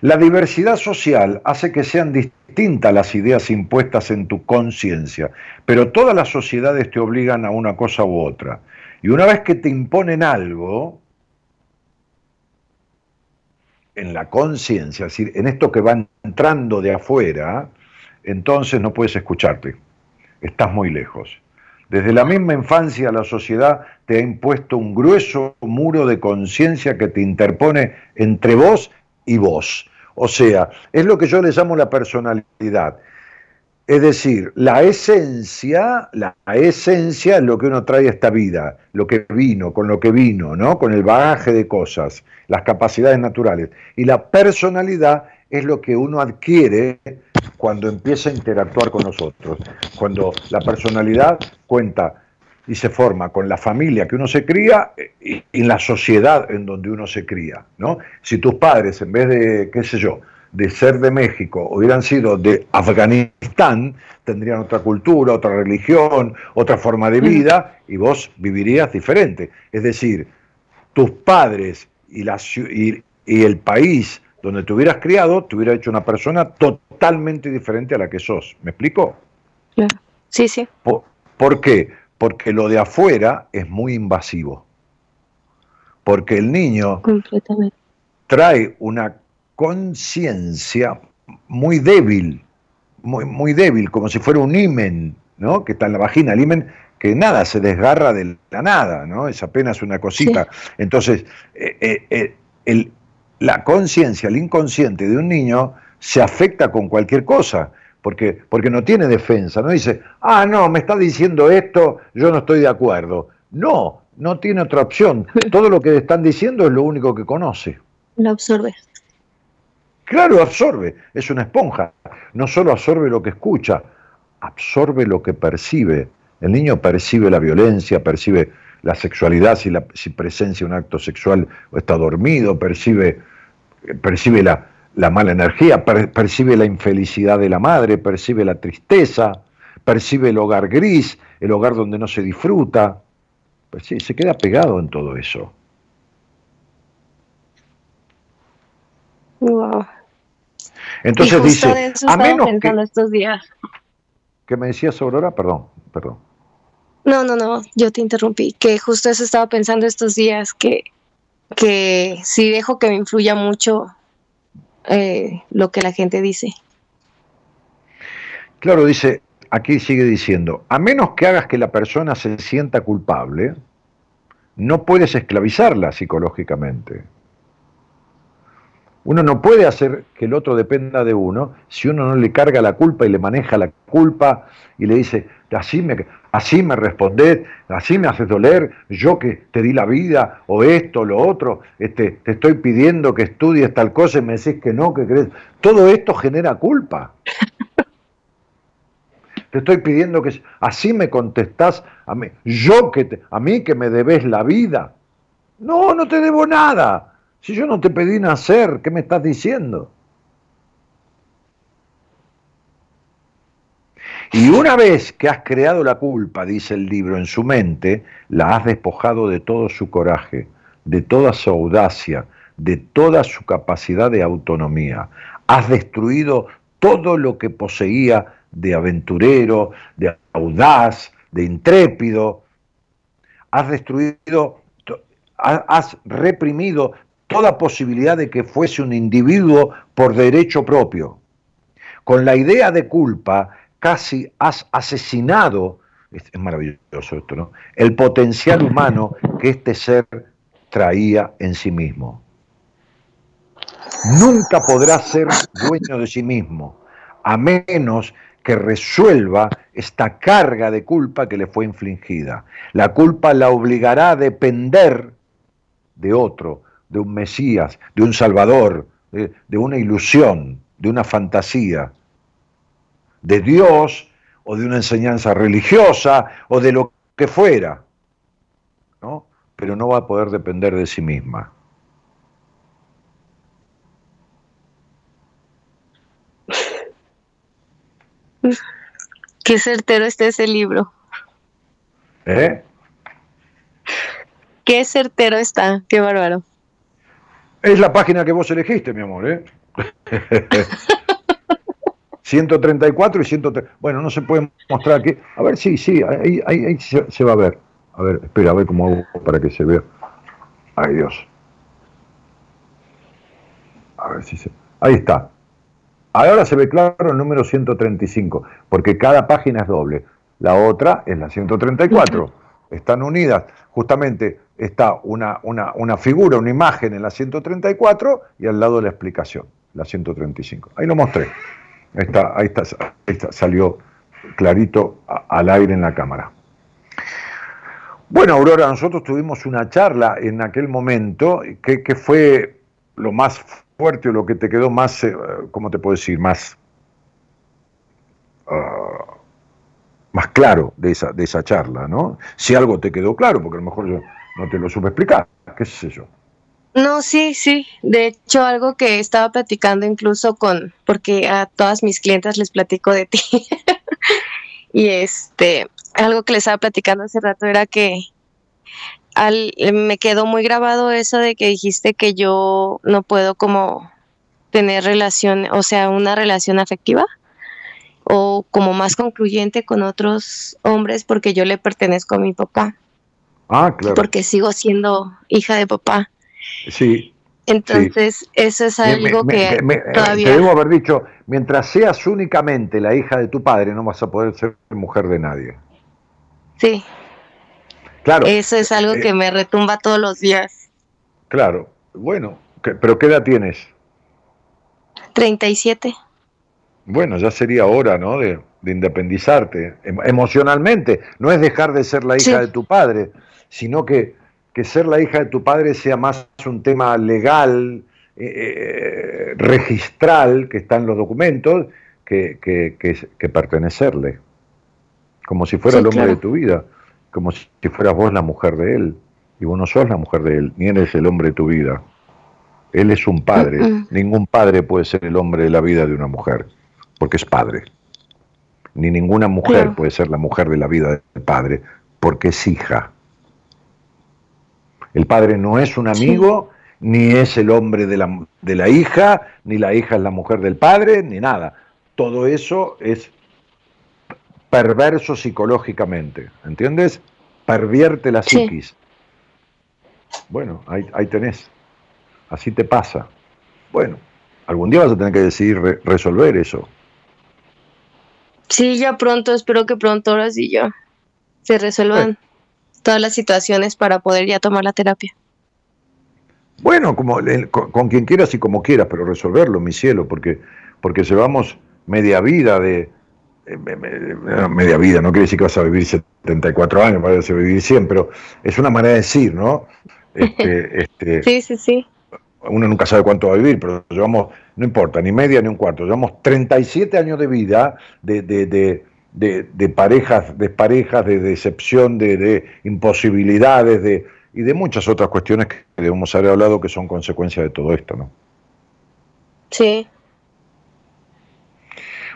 La diversidad social hace que sean distintas las ideas impuestas en tu conciencia, pero todas las sociedades te obligan a una cosa u otra. Y una vez que te imponen algo, en la conciencia, es decir, en esto que va entrando de afuera, entonces no puedes escucharte. Estás muy lejos. Desde la misma infancia la sociedad te ha impuesto un grueso muro de conciencia que te interpone entre vos y vos. O sea, es lo que yo le llamo la personalidad. Es decir, la esencia, la esencia es lo que uno trae a esta vida, lo que vino, con lo que vino, ¿no? Con el bagaje de cosas, las capacidades naturales. Y la personalidad es lo que uno adquiere cuando empieza a interactuar con nosotros. Cuando la personalidad cuenta y se forma con la familia que uno se cría y, en la sociedad en donde uno se cría, ¿no? Si tus padres, en vez de, qué sé yo, de ser de México hubieran sido de Afganistán, tendrían otra cultura, otra religión, otra forma de vida y vos vivirías diferente. Es decir, tus padres y, la, y, y el país donde te hubieras criado te hubiera hecho una persona totalmente diferente a la que sos. ¿Me explico? Claro. Sí, sí. ¿Por qué? Porque lo de afuera es muy invasivo. Porque el niño trae una conciencia muy débil, muy, muy débil, como si fuera un himen, ¿no? Que está en la vagina, el himen que nada se desgarra de la nada, ¿no? Es apenas una cosita. Entonces, eh, eh, eh, el, la conciencia, el inconsciente de un niño se afecta con cualquier cosa porque, porque no tiene defensa, no dice, ah, no, me está diciendo esto, yo no estoy de acuerdo. No, no tiene otra opción. Todo lo que le están diciendo es lo único que conoce. Lo absorbe. Claro, absorbe, es una esponja. No solo absorbe lo que escucha, absorbe lo que percibe. El niño percibe la violencia, percibe la sexualidad, si, la, si presencia un acto sexual o está dormido, percibe, percibe la, la mala energía, percibe la infelicidad de la madre, percibe la tristeza, percibe el hogar gris, el hogar donde no se disfruta. Pues sí, se queda pegado en todo eso. Wow. Entonces dice, a menos que, estos días. ¿Qué me decías, Aurora? Perdón, perdón. No, no, no, yo te interrumpí. Que justo eso estaba pensando estos días, que, que si dejo que me influya mucho eh, lo que la gente dice. Claro, dice, aquí sigue diciendo, a menos que hagas que la persona se sienta culpable, no puedes esclavizarla psicológicamente. Uno no puede hacer que el otro dependa de uno si uno no le carga la culpa y le maneja la culpa y le dice, así me, así me respondés, así me haces doler, yo que te di la vida, o esto, lo otro, este, te estoy pidiendo que estudies tal cosa y me decís que no, que crees. Todo esto genera culpa. te estoy pidiendo que así me contestás a mí, yo que a mí que me debes la vida. No, no te debo nada. Si yo no te pedí nacer, ¿qué me estás diciendo? Y una vez que has creado la culpa, dice el libro, en su mente, la has despojado de todo su coraje, de toda su audacia, de toda su capacidad de autonomía. Has destruido todo lo que poseía de aventurero, de audaz, de intrépido, has destruido, has reprimido toda posibilidad de que fuese un individuo por derecho propio. Con la idea de culpa, casi has asesinado, es maravilloso esto, ¿no? El potencial humano que este ser traía en sí mismo. Nunca podrá ser dueño de sí mismo, a menos que resuelva esta carga de culpa que le fue infligida. La culpa la obligará a depender de otro, de un Mesías, de un Salvador, de, de una ilusión, de una fantasía, de Dios o de una enseñanza religiosa o de lo que fuera, ¿no? pero no va a poder depender de sí misma. Qué certero está ese libro. ¿Eh? Qué certero está, qué bárbaro. Es la página que vos elegiste, mi amor, ¿eh? 134 y 103. Bueno, no se puede mostrar aquí. A ver, sí, sí, ahí, ahí, se, se, va a ver. A ver, espera, a ver cómo hago para que se vea. Ay, Dios. A ver si se. Ahí está. Ahora se ve claro el número 135, porque cada página es doble. La otra es la 134. Están unidas. Justamente está una, una, una figura, una imagen en la 134 y al lado la explicación, la 135. Ahí lo mostré. Ahí está, ahí está, ahí está salió clarito al aire en la cámara. Bueno, Aurora, nosotros tuvimos una charla en aquel momento que, fue lo más fuerte o lo que te quedó más, eh, ¿cómo te puedo decir? Más, uh, más claro de esa, de esa charla, ¿no? Si algo te quedó claro, porque a lo mejor yo no te lo supe explicar, qué sé yo. No, sí, sí. De hecho, algo que estaba platicando incluso con, porque a todas mis clientes les platico de ti. y este, algo que les estaba platicando hace rato era que al, me quedó muy grabado eso de que dijiste que yo no puedo como tener relación, o sea, una relación afectiva o como más concluyente con otros hombres porque yo le pertenezco a mi papá. Ah, claro. Porque sigo siendo hija de papá. Sí. Entonces, sí. eso es algo me, que me, todavía... Te debo haber dicho, mientras seas únicamente la hija de tu padre, no vas a poder ser mujer de nadie. Sí. Claro. Eso es algo eh, que me retumba todos los días. Claro. Bueno, ¿pero qué edad tienes? 37. Bueno, ya sería hora, ¿no? De, de independizarte emocionalmente. No es dejar de ser la hija sí. de tu padre, sino que, que, ser la hija de tu padre sea más un tema legal, eh, registral, que está en los documentos, que, que, que pertenecerle. Como si fuera sí, el hombre claro. de tu vida, como si fueras vos la mujer de él. Y vos no sos la mujer de él, ni eres el hombre de tu vida. Él es un padre. Uh -uh. Ningún padre puede ser el hombre de la vida de una mujer, porque es padre ni ninguna mujer claro. puede ser la mujer de la vida del padre, porque es hija. El padre no es un amigo, sí. ni es el hombre de la, de la hija, ni la hija es la mujer del padre, ni nada. Todo eso es perverso psicológicamente, ¿entiendes? Pervierte la sí. psiquis. Bueno, ahí, ahí tenés. Así te pasa. Bueno, algún día vas a tener que decidir re resolver eso. Sí, ya pronto, espero que pronto ahora sí ya se resuelvan. Todas las situaciones para poder ya tomar la terapia. Bueno, como con, con, quien quieras y como quieras, pero resolverlo, mi cielo, porque porque llevamos media vida de eh, media vida, no quiere decir que vas a vivir 74 años, vas a vivir 100, pero es una manera de decir, ¿no? Este, este, sí, sí, sí. Uno nunca sabe cuánto va a vivir, pero llevamos no importa, ni media ni un cuarto. Llevamos 37 años de vida de, de, de, de, de parejas, de decepción, de, de imposibilidades, de, y de muchas otras cuestiones que debemos haber hablado que son consecuencia de todo esto, ¿no? Sí.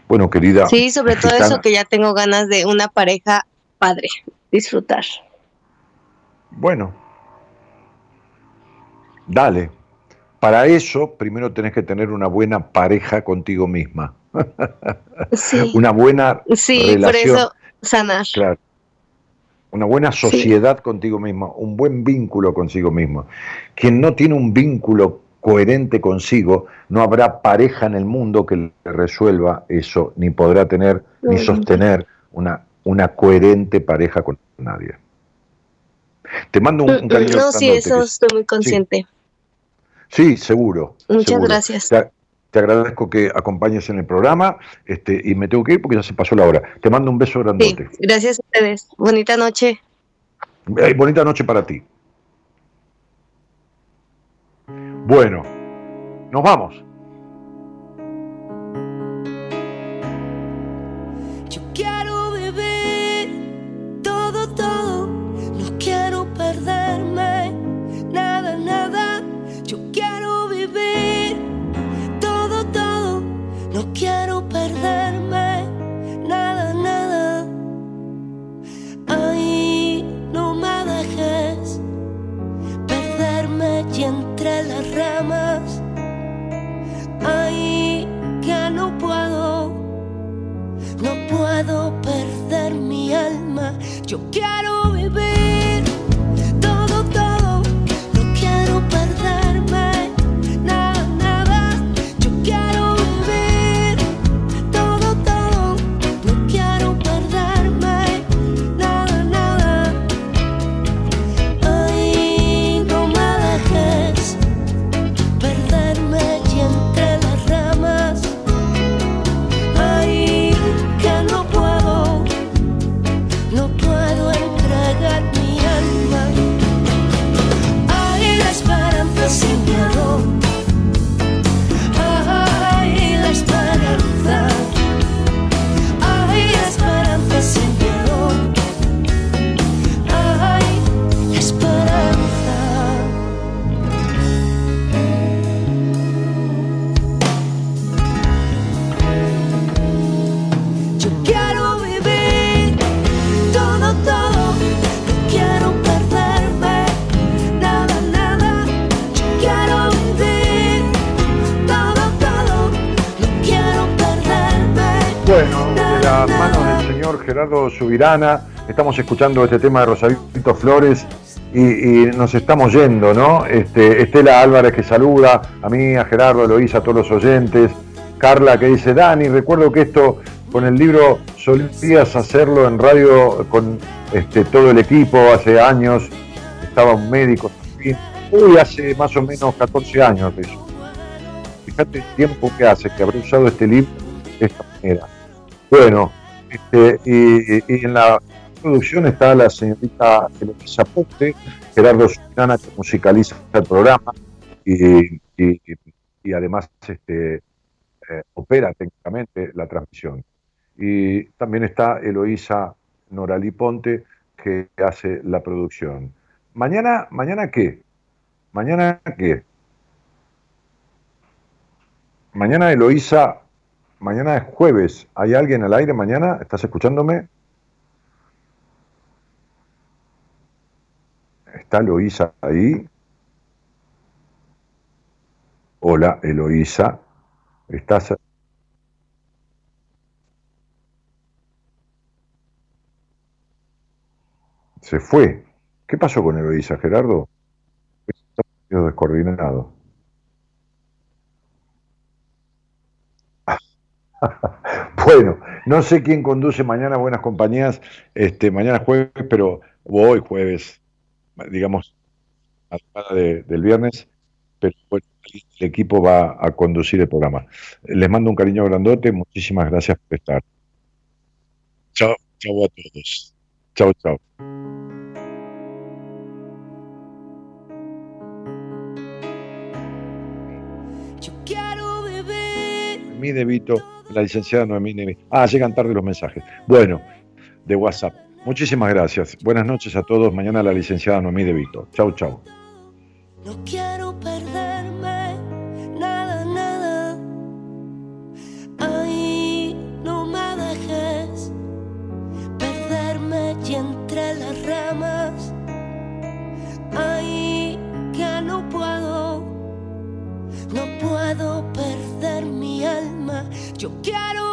Bueno, querida. Sí, sobre todo eso que ya tengo ganas de una pareja padre, disfrutar. Bueno, dale. Para eso, primero tenés que tener una buena pareja contigo misma. Sí. una buena sí, relación. por eso sanar. Claro. una buena sociedad contigo mismo, un buen vínculo consigo mismo. Quien no tiene un vínculo coherente consigo, no habrá pareja en el mundo que le resuelva eso, ni podrá tener ni sostener una, una coherente pareja con nadie. Te mando un, un cariño. No, sí, eso estoy muy consciente. Sí, seguro. Muchas gracias. Te, agradezco que acompañes en el programa este, y me tengo que ir porque ya se pasó la hora. Te mando un beso grandote. gracias a ustedes. Bonita noche. bonita noche para ti. Bueno, nos vamos. Yo alma. Yo Gerardo Subirana, estamos escuchando este tema de Rosarito Flores y, nos estamos yendo, ¿no? Este, Estela Álvarez que saluda, a mí, a Gerardo, a Eloísa, a todos los oyentes. Carla que dice, Dani, recuerdo que esto con el libro solías hacerlo en radio con este, todo el equipo hace años, estaba un médico, también. uy, hace más o menos 14 años eso. Fíjate el tiempo que hace que habré usado este libro de esta manera. Bueno, este, y, en la producción está la señorita Eloisa Ponte, Gerardo Susana, que musicaliza el programa y, y- además este, eh, opera técnicamente la transmisión. Y también está Eloísa Noralí Ponte, que hace la producción. Mañana, ¿mañana qué? ¿Mañana qué? Mañana Eloísa, mañana es jueves. ¿Hay alguien al aire mañana? ¿Estás escuchándome? ¿Está Eloísa ahí? Hola, Eloísa. ¿Estás? Se fue. ¿Qué pasó con Eloísa, Gerardo? Está descoordinado. Bueno, no sé quién conduce mañana Buenas Compañías, este, mañana jueves, pero hoy jueves, digamos, a la semana de- del viernes, pero bueno, el equipo va a conducir el programa. Les mando un cariño grandote, muchísimas gracias por estar. Chao, chao a todos. Chao, chao. Yo quiero vivir Noemí De Vito, la licenciada Noemí. Ah, llegan tarde los mensajes. Bueno, de WhatsApp. Muchísimas gracias. Buenas noches a todos. Mañana la licenciada Noemí De Vito. Chau, chau. Yo quiero